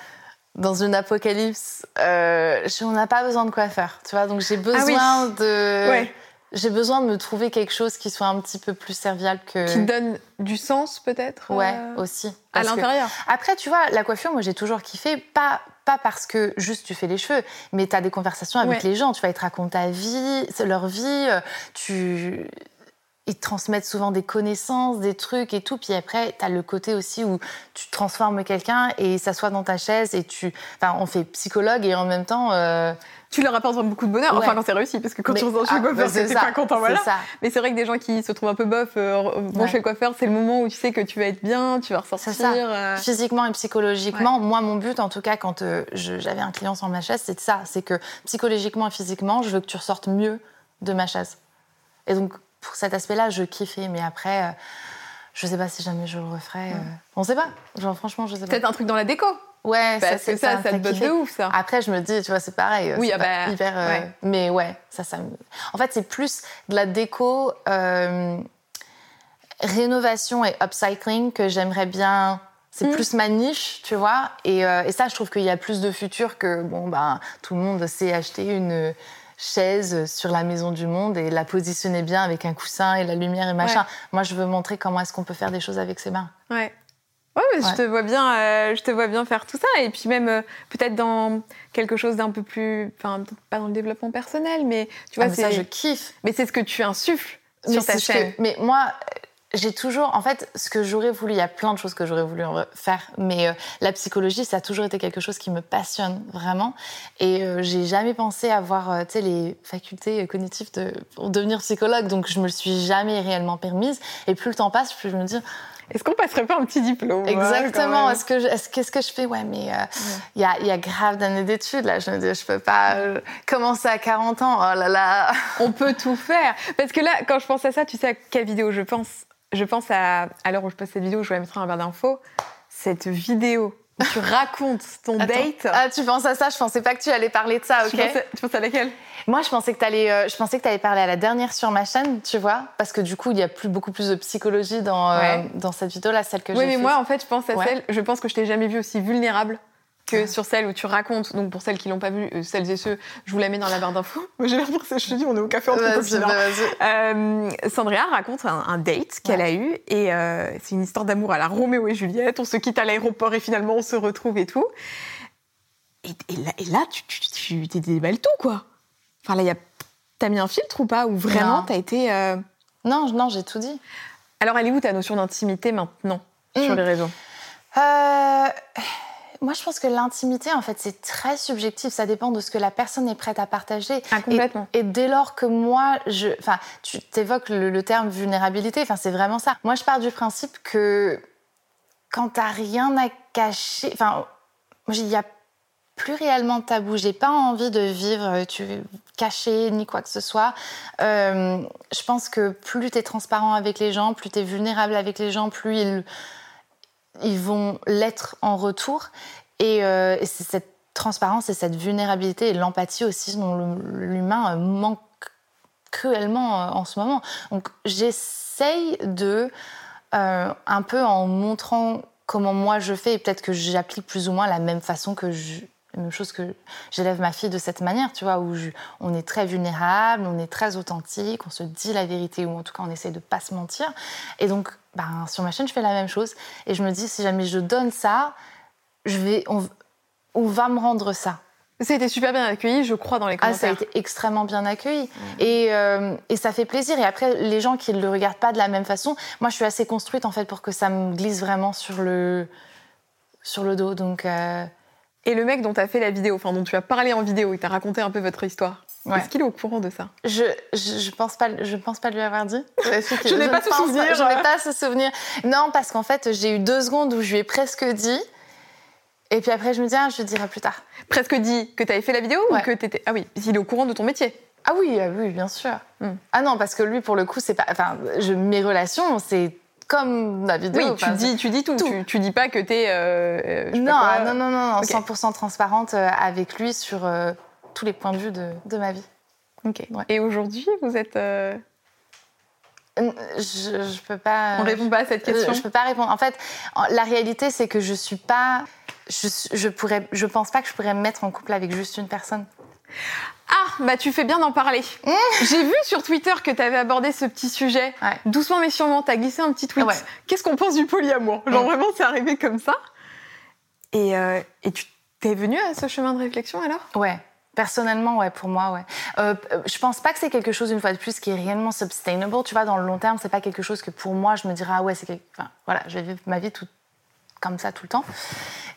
Speaker 2: dans une apocalypse, euh, on n'a pas besoin de coiffeur, tu vois. Donc j'ai ah besoin de, ouais. J'ai besoin de me trouver quelque chose qui soit un petit peu plus serviable que.
Speaker 3: Qui donne du sens, peut-être
Speaker 2: Ouais, euh, aussi.
Speaker 3: À l'intérieur.
Speaker 2: Après, tu vois, la coiffure, moi, j'ai toujours kiffé. Pas, pas parce que juste tu fais les cheveux, mais tu as des conversations avec les gens. Tu vas te raconter ta vie, leur vie. Euh, tu. ils te transmettent souvent des connaissances, des trucs et tout. Puis après, tu as le côté aussi où tu transformes quelqu'un et il s'assoit dans ta chaise et tu. Enfin, on fait psychologue et en même temps. Euh,
Speaker 1: tu leur apportes beaucoup de bonheur, enfin quand c'est réussi, parce que quand tu ressens chez le ah, coiffeur, t'es pas content, voilà. Ça. Mais c'est vrai que des gens qui se trouvent un peu bof euh, vont chez le coiffeur, c'est le moment où tu sais que tu vas être bien, tu vas ressortir. Ça.
Speaker 2: Euh. Physiquement et psychologiquement, moi mon but en tout cas quand j'avais un client sur ma chaise, c'est ça, c'est que psychologiquement et physiquement, je veux que tu ressortes mieux de ma chaise. Et donc pour cet aspect-là, je kiffais. Mais après, euh, je sais pas si jamais je le referais. Euh, on sait pas. Genre, franchement, je sais pas.
Speaker 1: Peut-être un truc dans la déco.
Speaker 2: Ouais,
Speaker 1: ça, c'est ça, ça, te botte de ouf, ça.
Speaker 2: Après, je me dis, tu vois, c'est pareil. Oui, ah bah, hyper. Euh, mais ouais, ça, ça. En fait, c'est plus de la déco, rénovation et upcycling que j'aimerais bien. C'est hmm. plus ma niche, tu vois. Et, et ça, je trouve qu'il y a plus de futur que bon, ben, tout le monde sait acheter une chaise sur la maison du monde et la positionner bien avec un coussin et la lumière et machin. Moi, je veux montrer comment est-ce qu'on peut faire des choses avec ses mains.
Speaker 1: Ouais. Ouais, mais je te vois bien, euh, je te vois bien faire tout ça. Et puis même euh, peut-être dans quelque chose d'un peu plus, enfin pas dans le développement personnel, mais tu vois,
Speaker 2: ah, ça je kiffe.
Speaker 1: Mais c'est ce que tu insuffles sur ta chaîne.
Speaker 2: mais moi, j'ai toujours, en fait, ce que j'aurais voulu, il y a plein de choses que j'aurais voulu faire, mais euh, la psychologie, ça a toujours été quelque chose qui me passionne vraiment. Et euh, j'ai jamais pensé avoir, euh, tu sais, les facultés cognitives de, pour devenir psychologue, donc je me le suis jamais réellement permise. Et plus le temps passe, plus je me dis.
Speaker 1: Est-ce qu'on passerait pas un petit diplôme
Speaker 2: Exactement. Est-ce que qu'est-ce que je fais? Ouais, mais il y, a, y, a, grave d'années d'études là. Je me dis, je peux pas commencer à 40 ans. Oh là là.
Speaker 1: On peut tout faire. Parce que là, quand je pense à ça, tu sais à quelle vidéo je pense? Je pense à, à l'heure où je poste cette vidéo, je vais mettre en barre d'infos, cette vidéo où tu racontes ton date.
Speaker 2: Ah, tu penses à ça? Je pensais pas que tu allais parler de ça, ok.
Speaker 1: Tu, penses à laquelle?
Speaker 2: Moi, je pensais que tu allais, euh, je pensais que allais parler à la dernière sur ma chaîne, tu vois, parce que du coup, il y a plus, beaucoup plus de psychologie dans, euh, dans cette vidéo-là, celle que j'ai
Speaker 1: Oui, mais moi, en fait, je pense à celle, je pense que je t'ai jamais vue aussi vulnérable que sur celle où tu racontes. Donc pour celles qui l'ont pas vu, euh, celles et ceux, je vous la mets dans la barre d'infos. J'ai l'air pour je te dis, on est au café entre copines. Hein. Euh, Sandria raconte un, date qu'elle a eu et euh, c'est une histoire d'amour à la Roméo et Juliette. On se quitte à l'aéroport et finalement on se retrouve et tout. Et, là, et là, tu, tu, tu, tu déballes tout quoi. Enfin là, y a, t'as mis un filtre ou pas? Ou vraiment t'as été euh,
Speaker 2: Non, non, j'ai tout dit.
Speaker 1: Alors elle est où ta notion d'intimité maintenant sur hmm. les réseaux?
Speaker 2: Euh moi, je pense que l'intimité, en fait, c'est très subjectif. Ça dépend de ce que la personne est prête à partager.
Speaker 1: Ah, complètement.
Speaker 2: Et, dès lors que moi, je, enfin, tu évoques le, terme vulnérabilité. Enfin, c'est vraiment ça. Moi, je pars du principe que quand t'as rien à cacher, enfin, il n'y a plus réellement de tabou. J'ai pas envie de vivre tu, caché ni quoi que ce soit. Euh, je pense que plus tu es transparent avec les gens, plus tu es vulnérable avec les gens, plus ils ils vont l'être en retour. Euh, et, c'est cette transparence et cette vulnérabilité et l'empathie aussi dont l'humain manque cruellement euh, en ce moment. Donc j'essaye de, euh, un peu en montrant comment moi je fais, et peut-être que j'applique plus ou moins la même façon que la même chose que j'élève ma fille de cette manière, tu vois, où on est très vulnérable, on est très authentique, on se dit la vérité, ou en tout cas on essaie de pas se mentir. Et donc, ben, sur ma chaîne, je fais la même chose. Et je me dis, si jamais je donne ça, je vais, on, va me rendre ça.
Speaker 1: Ça a été super bien accueilli, je crois, dans les commentaires.
Speaker 2: Ah, ça a été extrêmement bien accueilli. Et, euh, et, ça fait plaisir. Et après, les gens qui ne le regardent pas de la même façon, moi, je suis assez construite, en fait, pour que ça me glisse vraiment sur le, sur le dos. Donc, euh,
Speaker 1: et le mec dont tu as fait la vidéo, enfin dont tu as parlé en vidéo, il t'a raconté un peu votre histoire? Est-ce qu'il est au courant de ça
Speaker 2: je, je, pense pas je pense pas lui avoir dit.
Speaker 1: je n'ai pas ce souvenir.
Speaker 2: J'en ai pas ce souvenir. Non, parce qu'en fait, j'ai eu deux secondes où je lui ai presque dit. Et puis après, je me dis, ah, je dirai plus tard.
Speaker 1: Presque dit que tu avais fait la vidéo ou que tu étais. Ah oui, il est au courant de ton métier.
Speaker 2: Ah oui, ah oui, bien sûr. Hmm. Ah non, parce que lui, pour le coup, c'est pas. Enfin, je, mes relations, c'est comme la vidéo.
Speaker 1: Oui, tu dis, tu dis tout. Tu, dis pas que tu es. Euh,
Speaker 2: non, non, non, non, 100% transparente euh, avec lui sur euh, tous les points de vue de, de ma vie.
Speaker 1: Ok. Et aujourd'hui, vous êtes.
Speaker 2: Je, je peux pas.
Speaker 1: On répond pas à cette question.
Speaker 2: Je, peux pas répondre. En fait, la réalité, c'est que je suis pas. Je, je pourrais. Je pense pas que je pourrais me mettre en couple avec juste une personne.
Speaker 1: Ah, bah tu fais bien d'en parler. Mmh. J'ai vu sur Twitter que tu avais abordé ce petit sujet. Doucement mais sûrement, tu as glissé un petit tweet. Qu'est-ce qu'on pense du polyamour? Genre mmh. vraiment, c'est arrivé comme ça? Et, euh, et tu t'es venu à ce chemin de réflexion alors?
Speaker 2: Ouais. Personnellement, ouais, pour moi, ouais. Euh, je pense pas que c'est quelque chose, une fois de plus, qui est réellement sustainable. Tu vois, dans le long terme, c'est pas quelque chose que pour moi, je me dirais, ah ouais, c'est. Enfin, voilà, je vais vivre ma vie tout, comme ça tout le temps.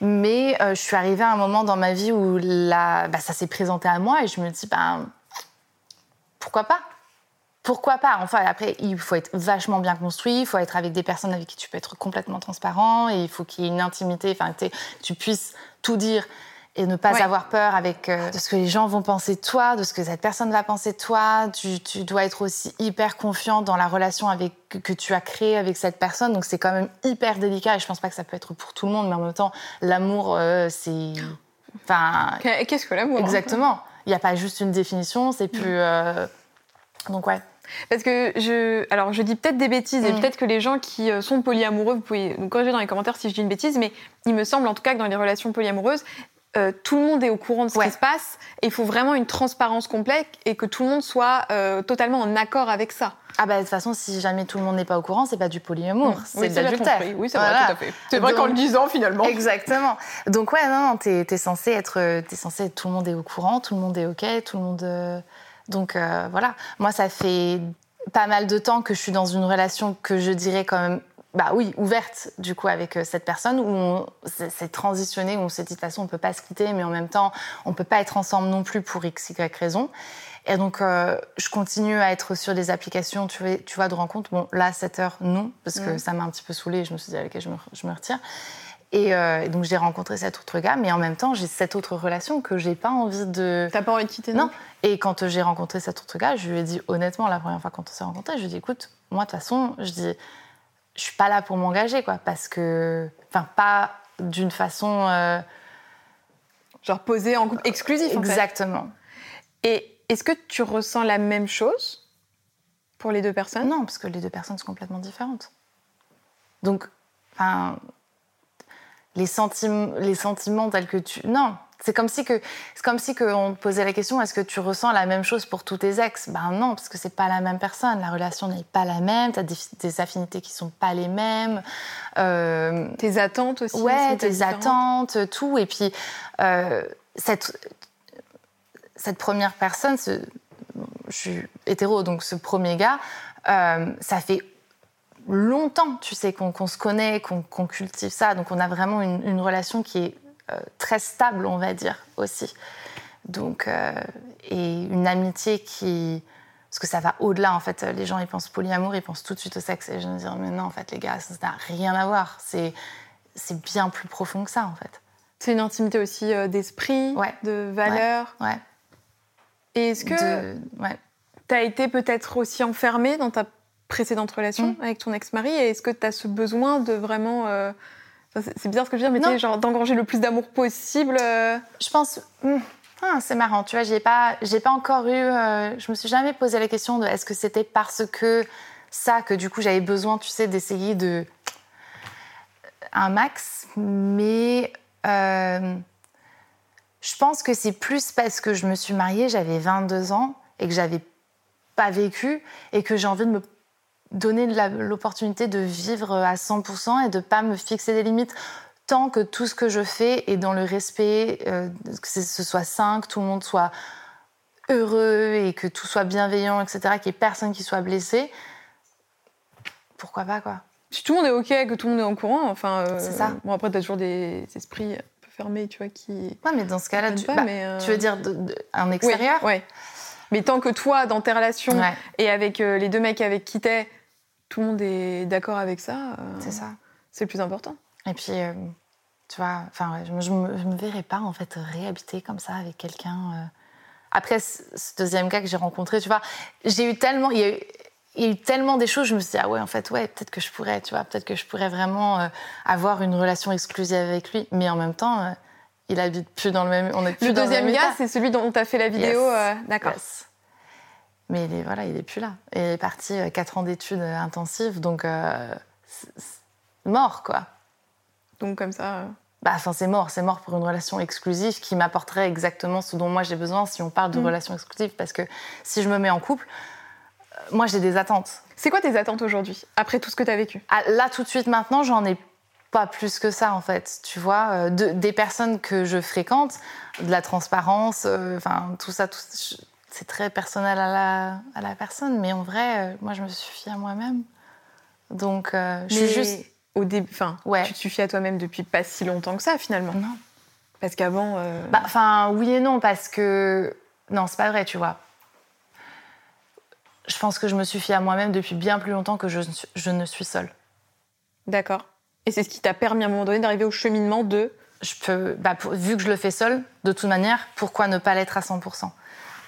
Speaker 2: Mais euh, je suis arrivée à un moment dans ma vie où la, bah, ça s'est présenté à moi et je me dis, ben, pourquoi pas? Pourquoi pas? Enfin, après, il faut être vachement bien construit, il faut être avec des personnes avec qui tu peux être complètement transparent, et il faut qu'il y ait une intimité, enfin, tu puisses tout dire et ne pas avoir peur avec euh, de ce que les gens vont penser de toi, de ce que cette personne va penser de toi. Tu, tu dois être aussi hyper confiant dans la relation avec, que tu as créée avec cette personne. Donc c'est quand même hyper délicat et je pense pas que ça peut être pour tout le monde, mais en même temps, l'amour, euh, c'est...
Speaker 1: Enfin... Qu'est-ce que l'amour
Speaker 2: hein Exactement. Il n'y a pas juste une définition, c'est plus... Euh, donc ouais.
Speaker 1: Parce que je, alors je dis peut-être des bêtises et mm. peut-être que les gens qui sont polyamoureux, vous pouvez nous corriger dans les commentaires si je dis une bêtise, mais il me semble en tout cas que dans les relations polyamoureuses, euh, tout le monde est au courant de ce qui se passe et il faut vraiment une transparence complète et que tout le monde soit euh, totalement en accord avec ça.
Speaker 2: Ah bah de toute façon, si jamais tout le monde n'est pas au courant, c'est pas du polyamour, mm. c'est de l'adultère.
Speaker 1: Oui, c'est vrai, tout à fait. C'est vrai qu'en le disant finalement.
Speaker 2: Exactement. Donc ouais, non, t'es es censé être, es censé être, tout le monde est au courant, tout le monde est ok, tout le monde. Donc euh, voilà, moi ça fait pas mal de temps que je suis dans une relation que je dirais quand même, bah oui, ouverte du coup avec euh, cette personne où on s'est transitionné, où on s'est dit de toute façon on peut pas se quitter, mais en même temps on peut pas être ensemble non plus pour x y raison. Et donc euh, je continue à être sur des applications, tu vois, tu vois de rencontres. Bon là à 7 heures non, parce que ça m'a un petit peu saoulée. Je me suis dit ok je me, je me retire. Euh, et donc j'ai rencontré cet autre gars, mais en même temps j'ai cette autre relation que j'ai pas envie de.
Speaker 1: T'as pas envie de quitter
Speaker 2: Non. Et quand j'ai rencontré cet autre gars, je lui ai dit honnêtement la première fois quand on s'est rencontrés, je lui ai dit écoute, moi de toute façon, je dis, je suis pas là pour m'engager quoi, parce que, enfin pas d'une façon. Euh,
Speaker 1: Genre posée en couple exclusif.
Speaker 2: Exactement.
Speaker 1: Et est-ce que tu ressens la même chose pour les deux personnes?
Speaker 2: Non, parce que les deux personnes sont complètement différentes. Donc, enfin les, sentiments, les sentiments tels que tu. Non, c'est comme si que c'est comme si que on te posait la question est-ce que tu ressens la même chose pour tous tes ex? Ben non, parce que c'est pas la même personne. La relation n'est pas la même. T'as des, des affinités qui sont pas les mêmes.
Speaker 1: Euh, tes attentes aussi.
Speaker 2: Ouais, tes attentes, tout. Et puis euh, cette cette première personne, ce, je suis hétéro, donc ce premier gars, euh, ça fait longtemps, tu sais, qu'on se connaît, qu'on cultive ça. Donc on a vraiment une, relation qui est très stable, on va dire, aussi. Donc, euh, et une amitié qui... Parce que ça va au-delà, en fait. Les gens, ils pensent polyamour, ils pensent tout de suite au sexe. Et je me dis, mais non, en fait, les gars, ça n'a rien à voir. C'est bien plus profond que ça, en fait.
Speaker 1: C'est une intimité aussi euh, d'esprit, de valeur.
Speaker 2: Ouais.
Speaker 1: Et est-ce que
Speaker 2: ouais.
Speaker 1: tu as été peut-être aussi enfermée dans ta précédente relation mm. avec ton ex-mari? Et est-ce que tu as ce besoin de vraiment euh, c'est bizarre ce que je veux dire mais genre d'engranger le plus d'amour possible euh?
Speaker 2: je pense mm, ah, c'est marrant tu vois j'ai pas j'ai pas encore eu euh, je me suis jamais posé la question de est-ce que c'était parce que ça que du coup j'avais besoin tu sais d'essayer de un max mais je pense que c'est plus parce que je me suis mariée j'avais 22 ans et que j'avais pas vécu et que j'ai envie de me donner l'opportunité de vivre à 100% et de pas me fixer des limites tant que tout ce que je fais est dans le respect, euh, que ce soit sain, que tout le monde soit heureux et que tout soit bienveillant, etc., qu'il n'y ait personne qui soit blessé, pourquoi pas, quoi.
Speaker 1: Si tout le monde est OK, que tout le monde est en courant, enfin...
Speaker 2: Euh, c'est ça.
Speaker 1: Bon, après, t'as toujours des esprits un peu fermés, tu vois, qui...
Speaker 2: Ouais, mais dans ce cas-là, tu, bah, euh, tu veux dire en extérieur?
Speaker 1: ouais, Mais tant que toi, dans tes relations et avec les deux mecs avec qui t'es, tout le monde est d'accord avec ça, euh,
Speaker 2: c'est ça.
Speaker 1: C'est le plus important.
Speaker 2: Et puis, euh, tu vois, enfin, je, je, me, me verrais pas en fait réhabiter comme ça avec quelqu'un. Euh. Après ce, deuxième gars que j'ai rencontré, tu vois, j'ai eu tellement, il y, a eu, il y, a eu, tellement des choses, je me suis dit ah ouais, en fait, ouais, peut-être que je pourrais, tu vois, peut-être que je pourrais vraiment avoir une relation exclusive avec lui, mais en même temps. il habite plus dans le même. On est plus
Speaker 1: le deuxième gars, c'est celui dont tu as fait la vidéo. D'accord.
Speaker 2: Mais il est, voilà, il est plus là. il est parti euh, quatre ans d'études euh, intensives, donc euh, mort, quoi.
Speaker 1: Donc comme ça.
Speaker 2: Bah, enfin, c'est mort, c'est mort pour une relation exclusive qui m'apporterait exactement ce dont moi j'ai besoin si on parle de mm. relation exclusive. Parce que si je me mets en couple, moi j'ai des attentes.
Speaker 1: C'est quoi tes attentes aujourd'hui, après tout ce que tu as vécu?
Speaker 2: Ah, Là, tout de suite, maintenant, j'en ai pas plus que ça en fait, tu vois. Euh, de- des personnes que je fréquente, de la transparence, euh, enfin tout ça, tout- c'est très personnel à la, à la personne. Mais en vrai, euh, moi je me suffis à moi-même. Donc euh, je
Speaker 1: Mais
Speaker 2: suis juste.
Speaker 1: au début, enfin,
Speaker 2: Ouais.
Speaker 1: tu te suffis à toi-même depuis pas si longtemps que ça finalement.
Speaker 2: Non.
Speaker 1: Parce qu'avant, euh,
Speaker 2: Bah, Enfin, oui et non, parce que. Non, c'est pas vrai, tu vois. Je pense que je me suffis à moi-même depuis bien plus longtemps que je, ne suis- je ne suis seule.
Speaker 1: d'accord. Et c'est ce qui t'a permis à un moment donné d'arriver au cheminement de.
Speaker 2: Je peux, bah, pour- vu que je le fais seule, de toute manière, pourquoi ne pas l'être à 100%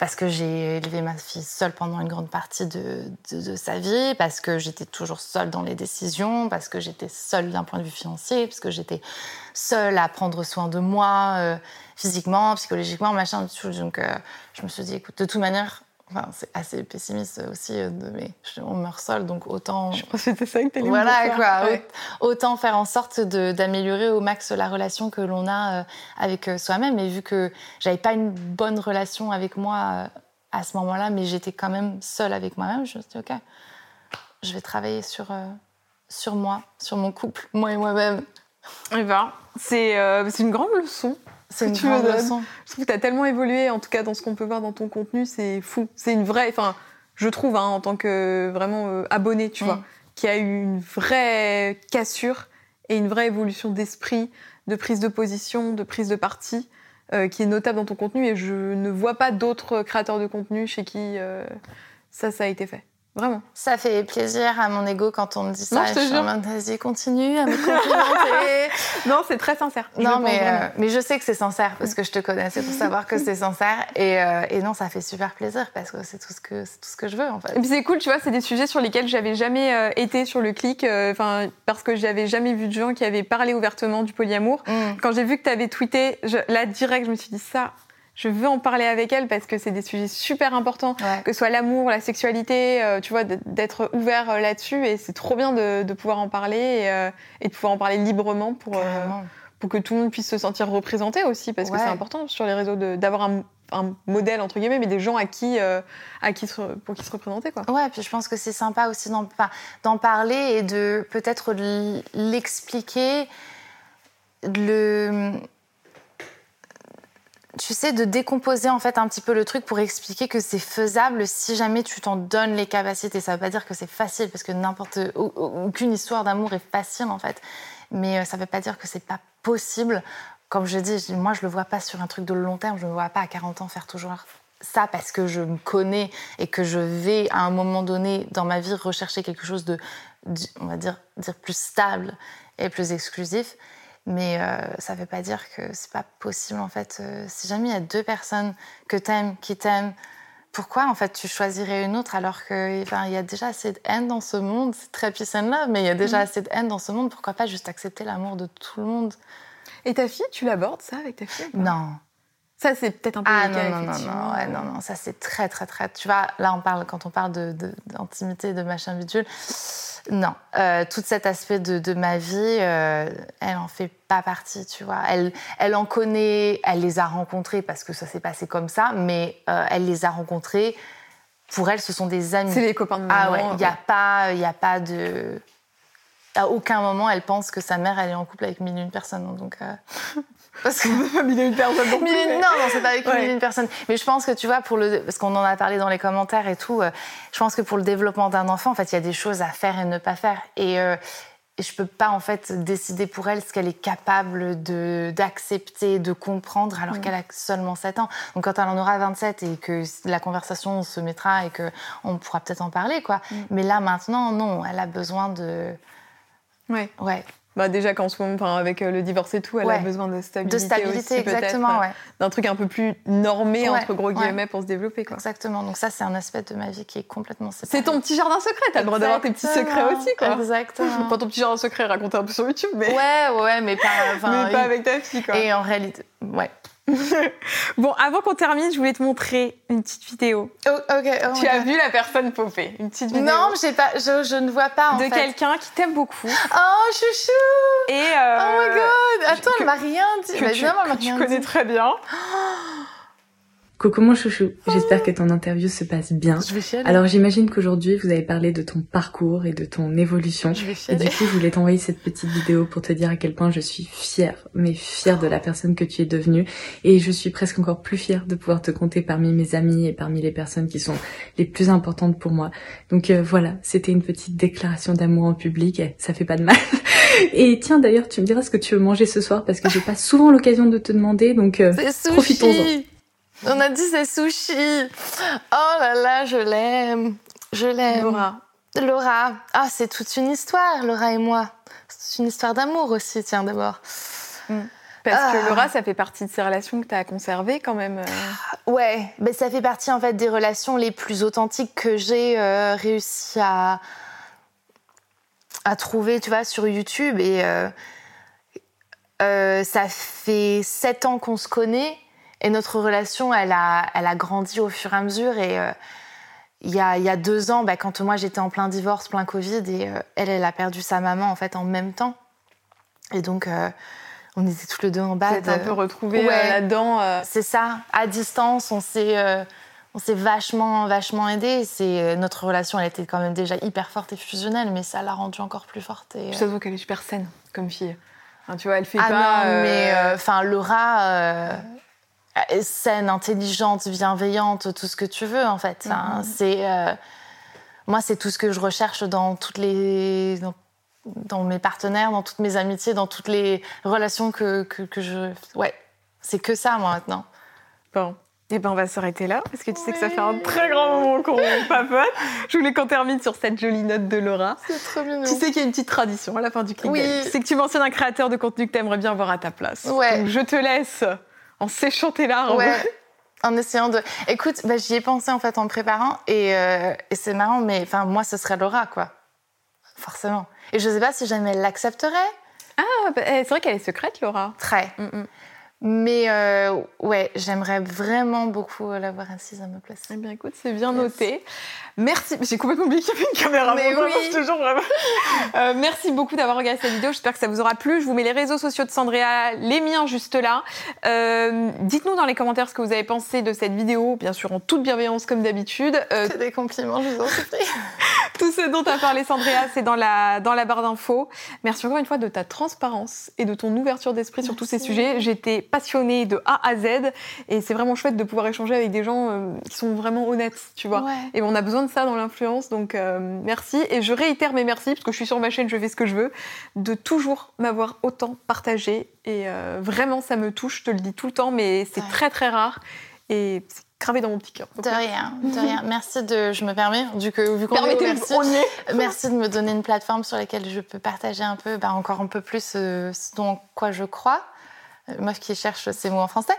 Speaker 2: Parce que j'ai élevé ma fille seule pendant une grande partie de, sa vie, parce que j'étais toujours seule dans les décisions, parce que j'étais seule d'un point de vue financier, parce que j'étais seule à prendre soin de moi, euh, physiquement, psychologiquement, machin. tout. Donc euh, je me suis dit, écoute, de toute manière, enfin, c'est assez pessimiste aussi, euh, de, mais on meurt seul, donc autant.
Speaker 1: Je pense que c'était ça que t'allais
Speaker 2: Voilà
Speaker 1: dire.
Speaker 2: quoi,
Speaker 1: Ouais.
Speaker 2: Autant faire en sorte d'améliorer au max la relation que l'on a euh, avec euh, soi-même. Et vu que j'avais pas une bonne relation avec moi à ce moment-là, mais j'étais quand même seule avec moi-même, je me suis dit, ok, je vais travailler sur, euh, sur moi, sur mon couple, moi et moi-même.
Speaker 1: Eh ben, c'est euh, c'est une grande leçon.
Speaker 2: C'est une
Speaker 1: tu me
Speaker 2: grande
Speaker 1: donnes.
Speaker 2: leçon.
Speaker 1: Je trouve que tu as tellement évolué, en tout cas dans ce qu'on peut voir dans ton contenu, c'est fou. C'est une vraie, enfin, je trouve, hein, en tant que vraiment euh, abonné, tu vois, qui a eu une vraie cassure et une vraie évolution d'esprit, de prise de position, de prise de parti, euh, qui est notable dans ton contenu. Et je ne vois pas d'autres créateurs de contenu chez qui euh, ça, ça a été fait. Vraiment.
Speaker 2: Ça fait plaisir à mon ego quand on me dit ça.
Speaker 1: Non, je te
Speaker 2: en
Speaker 1: jure.
Speaker 2: vas-y, continue à me complimenter.
Speaker 1: Non, c'est très sincère. Je
Speaker 2: Non, mais, euh, mais je sais que c'est sincère parce que je te connais, c'est pour savoir que c'est sincère. Et, euh, et non, ça fait super plaisir parce que c'est tout, ce que- tout ce que je veux en fait.
Speaker 1: Et puis c'est cool, tu vois, c'est des sujets sur lesquels j'avais jamais euh, été sur le clic, enfin parce que j'avais jamais vu de gens qui avaient parlé ouvertement du polyamour.
Speaker 2: Mm.
Speaker 1: Quand j'ai vu que tu avais tweeté, je, là direct, je me suis dit ça, je veux en parler avec elle parce que c'est des sujets super importants,
Speaker 2: Ouais.
Speaker 1: que ce soit l'amour, la sexualité, euh, tu vois, d'être ouvert euh, là-dessus et c'est trop bien de, de pouvoir en parler et, euh, et de pouvoir en parler librement pour, que tout le monde puisse se sentir représenté aussi parce que c'est important sur les réseaux d'avoir un, un modèle entre guillemets, mais des gens à qui, à qui se- pour qui se représenter quoi.
Speaker 2: Ouais, puis je pense que c'est sympa aussi d'en parler et de peut-être l'expliquer, le tu sais, de décomposer en fait un petit peu le truc pour expliquer que c'est faisable si jamais tu t'en donnes les capacités. Ça veut pas dire que c'est facile parce que n'importe au- au- aucune histoire d'amour est facile en fait, mais euh, ça veut pas dire que c'est pas possible. Comme je dis, moi je le vois pas sur un truc de long terme. Je me vois pas à 40 ans faire toujours ça parce que je me connais et que je vais à un moment donné dans ma vie rechercher quelque chose de, de- on va dire, dire plus stable et plus exclusif. Mais euh, ça ne veut pas dire que c'est pas possible en fait. Euh, si jamais il y a deux personnes que t'aimes, qui t'aiment, pourquoi en fait tu choisirais une autre alors que enfin, il y a déjà assez de haine dans ce monde? C'est très peace and love, mais il y a déjà assez de haine dans ce monde. Pourquoi pas juste accepter l'amour de tout le monde?
Speaker 1: Et ta fille, tu l'abordes ça avec ta fille
Speaker 2: Non.
Speaker 1: Ça, c'est peut-être un peu
Speaker 2: Ah non, non, non, non, ouais, non, non, ça c'est très, très, très. Tu vois, là, on parle, quand on parle de- de- d'intimité, de, machin bidule, non. Euh, tout cet aspect de, de ma vie, euh, elle en fait pas partie, tu vois. Elle, elle en connaît, elle les a rencontrés parce que ça s'est passé comme ça, mais euh, elle les a rencontrés. Pour elle, ce sont des amis.
Speaker 1: C'est les copains de
Speaker 2: Ah
Speaker 1: maman.
Speaker 2: ouais, il n'y a, pas- y a pas de. À aucun moment, elle pense que sa mère, elle est en couple avec mille et une personnes. hein, Donc, parce que Mille et une-
Speaker 1: mais-
Speaker 2: Non, non, c'est pas avec
Speaker 1: Ouais.
Speaker 2: mille et une personnes. Mais je pense que tu vois, pour le, parce qu'on en a parlé dans les commentaires et tout, euh, je pense que pour le développement d'un enfant, en fait, il y a des choses à faire et ne pas faire. Et, euh, et je peux pas en fait décider pour elle ce qu'elle est capable de d'accepter, de comprendre, alors qu'elle a seulement 7 ans. Donc quand elle en aura 27 et que la conversation se mettra et que on pourra peut-être en parler, quoi. Mais là maintenant, non, elle a besoin de,
Speaker 1: Ouais.
Speaker 2: ouais,
Speaker 1: Bah déjà qu'en ce moment, enfin, avec euh, le divorce et tout, elle a besoin de stabilité.
Speaker 2: de stabilité,
Speaker 1: aussi,
Speaker 2: exactement, ouais.
Speaker 1: D'un truc un peu plus normé,
Speaker 2: Ouais,
Speaker 1: entre gros guillemets, pour se développer. Quoi.
Speaker 2: Exactement. Donc ça, c'est un aspect de ma vie qui est complètement séparé.
Speaker 1: C'est ton petit jardin secret, t'as le droit d'avoir tes petits secrets aussi, quoi.
Speaker 2: Exactement.
Speaker 1: Pas ton petit jardin secret raconté un peu sur YouTube, mais,
Speaker 2: Ouais, ouais, mais pas, enfin,
Speaker 1: mais pas avec ta fille, quoi.
Speaker 2: Et en réalité, ouais.
Speaker 1: Bon, avant qu'on termine, je voulais te montrer une petite vidéo.
Speaker 2: Oh, oh
Speaker 1: tu as vu la personne popper Une petite vidéo
Speaker 2: Non, j'ai pas, je, je ne vois pas en
Speaker 1: de quelqu'un qui t'aime beaucoup.
Speaker 2: Oh, chouchou
Speaker 1: Et euh,
Speaker 2: Oh my god Attends, elle m'a rien dit.
Speaker 1: que
Speaker 2: Bah,
Speaker 1: tu,
Speaker 2: elle
Speaker 1: connais
Speaker 2: dit.
Speaker 1: très bien.
Speaker 4: Coucou mon chouchou, j'espère que ton interview se passe bien.
Speaker 2: Je vais chialer.
Speaker 4: Alors j'imagine qu'aujourd'hui vous avez parlé de ton parcours et de ton évolution.
Speaker 2: je vais
Speaker 4: Et du coup, je voulais t'envoyer cette petite vidéo pour te dire à quel point je suis fière, mais fière de la personne que tu es devenue. Et je suis presque encore plus fière de pouvoir te compter parmi mes amis et parmi les personnes qui sont les plus importantes pour moi. Donc euh, voilà, c'était une petite déclaration d'amour en public, et ça fait pas de mal. Et tiens d'ailleurs, tu me diras ce que tu veux manger ce soir parce que j'ai pas souvent l'occasion de te demander, donc euh, profitons-en.
Speaker 2: On a dit c'est sushi. Oh là là, je l'aime. Je l'aime.
Speaker 1: Laura.
Speaker 2: Laura. Ah, c'est toute une histoire, Laura et moi. C'est une histoire d'amour aussi, tiens, d'abord.
Speaker 1: Parce
Speaker 2: Ah.
Speaker 1: que Laura, ça fait partie de ces relations que tu as conservées quand même. euh.
Speaker 2: Ouais, ben ça fait partie en fait des relations les plus authentiques que j'ai euh, réussi à à trouver, tu vois, sur YouTube. Et euh, euh, ça fait sept ans qu'on se connaît et notre relation, elle a, elle a grandi au fur et à mesure. Et euh, il y, a, il y a deux ans, bah, quand moi j'étais en plein divorce, plein Covid, et euh, elle, elle a perdu sa maman en fait en même temps. Et donc, euh, on était tous les deux en
Speaker 1: Vous
Speaker 2: bas.
Speaker 1: êtes un peu retrouvés
Speaker 2: Ouais.
Speaker 1: là-dedans.
Speaker 2: C'est ça, à distance, on s'est on s'est vachement vachement aidé. C'est notre relation, elle était quand même déjà hyper forte et fusionnelle, mais ça l'a rendue encore plus forte. Et,
Speaker 1: ça se voit qu'elle est super saine comme fille. Tu vois, elle fait
Speaker 2: ah
Speaker 1: pas.
Speaker 2: non, mais enfin Laura, euh, saine, intelligente, bienveillante, tout ce que tu veux en fait. hein.
Speaker 1: Mhm.
Speaker 2: C'est euh, moi, c'est tout ce que je recherche dans toutes les dans, dans mes partenaires, dans toutes mes amitiés, dans toutes les relations que, que, que je ouais. C'est que ça moi maintenant.
Speaker 1: Bon. Et ben on va s'arrêter là parce que tu sais que ça fait un très grand moment qu'on papote. Je voulais qu'on termine sur cette jolie note de Laura.
Speaker 2: C'est trop mignon.
Speaker 1: Tu sais qu'il y a une petite tradition à la fin du clic.
Speaker 2: Oui.
Speaker 1: Sais que tu mentionnes un créateur de contenu que tu aimerais bien voir à ta place.
Speaker 2: Ouais.
Speaker 1: Donc je te laisse en séchant tes larmes.
Speaker 2: Ouais. En essayant de. Écoute, bah, j'y ai pensé en fait en préparant et, euh, et c'est marrant, mais enfin moi ce serait Laura quoi, forcément. Et je sais pas si jamais elle l'accepterait.
Speaker 1: Ah, bah, eh, c'est vrai qu'elle est secrète, Laura.
Speaker 2: Très.
Speaker 1: Mm, mm.
Speaker 2: Mais euh, ouais, j'aimerais vraiment beaucoup l'avoir assise à ma place.
Speaker 1: Eh bien, écoute, c'est bien
Speaker 2: Yes.
Speaker 1: noté. Merci. J'ai complètement oublié qu'il y avait une caméra.
Speaker 2: Mais
Speaker 1: Bon,
Speaker 2: oui.
Speaker 1: jure, vraiment. Euh, merci beaucoup d'avoir regardé cette vidéo. J'espère que ça vous aura plu. Je vous mets les réseaux sociaux de Sandrea, les miens juste là. Euh, Dites-nous dans les commentaires ce que vous avez pensé de cette vidéo, bien sûr en toute bienveillance comme d'habitude. Euh,
Speaker 2: C'est des compliments, je vous en supplie.
Speaker 1: tout ce dont a parlé Sandrea, c'est dans la, dans la barre d'infos. Merci encore une fois de ta transparence et de ton ouverture d'esprit sur tous ces sujets. J'étais passionnée de A à Z et c'est vraiment chouette de pouvoir échanger avec des gens euh, qui sont vraiment honnêtes, tu vois.
Speaker 2: Ouais.
Speaker 1: Et on a besoin de ça dans l'influence, donc euh, merci. Et je réitère mes merci, parce que je suis sur ma chaîne, je fais ce que je veux, de toujours m'avoir autant partagé. Et euh, vraiment, ça me touche, je te le dis tout le temps, mais c'est
Speaker 2: Ouais.
Speaker 1: très très rare. Et c'est gravé dans mon petit cœur.
Speaker 2: De rien, de rien. Merci de. Je me permets, du que vu qu'on est merci, merci de me donner une plateforme sur laquelle je peux partager un peu, bah, encore un peu plus ce dont quoi je crois. Meuf qui cherche ces mots en français.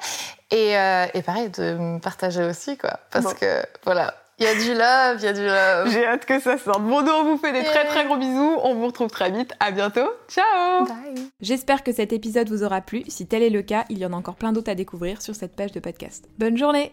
Speaker 2: Et, euh, et pareil, de me partager aussi, quoi. Parce
Speaker 1: Bon.
Speaker 2: que, voilà, il y a du love, il y a du love.
Speaker 1: J'ai hâte que ça sorte. Bon, nous, on vous fait des très très gros bisous. On vous retrouve très vite. À bientôt. Ciao
Speaker 2: Bye.
Speaker 5: J'espère que cet épisode vous aura plu. Si tel est le cas, il y en a encore plein d'autres à découvrir sur cette page de podcast. Bonne journée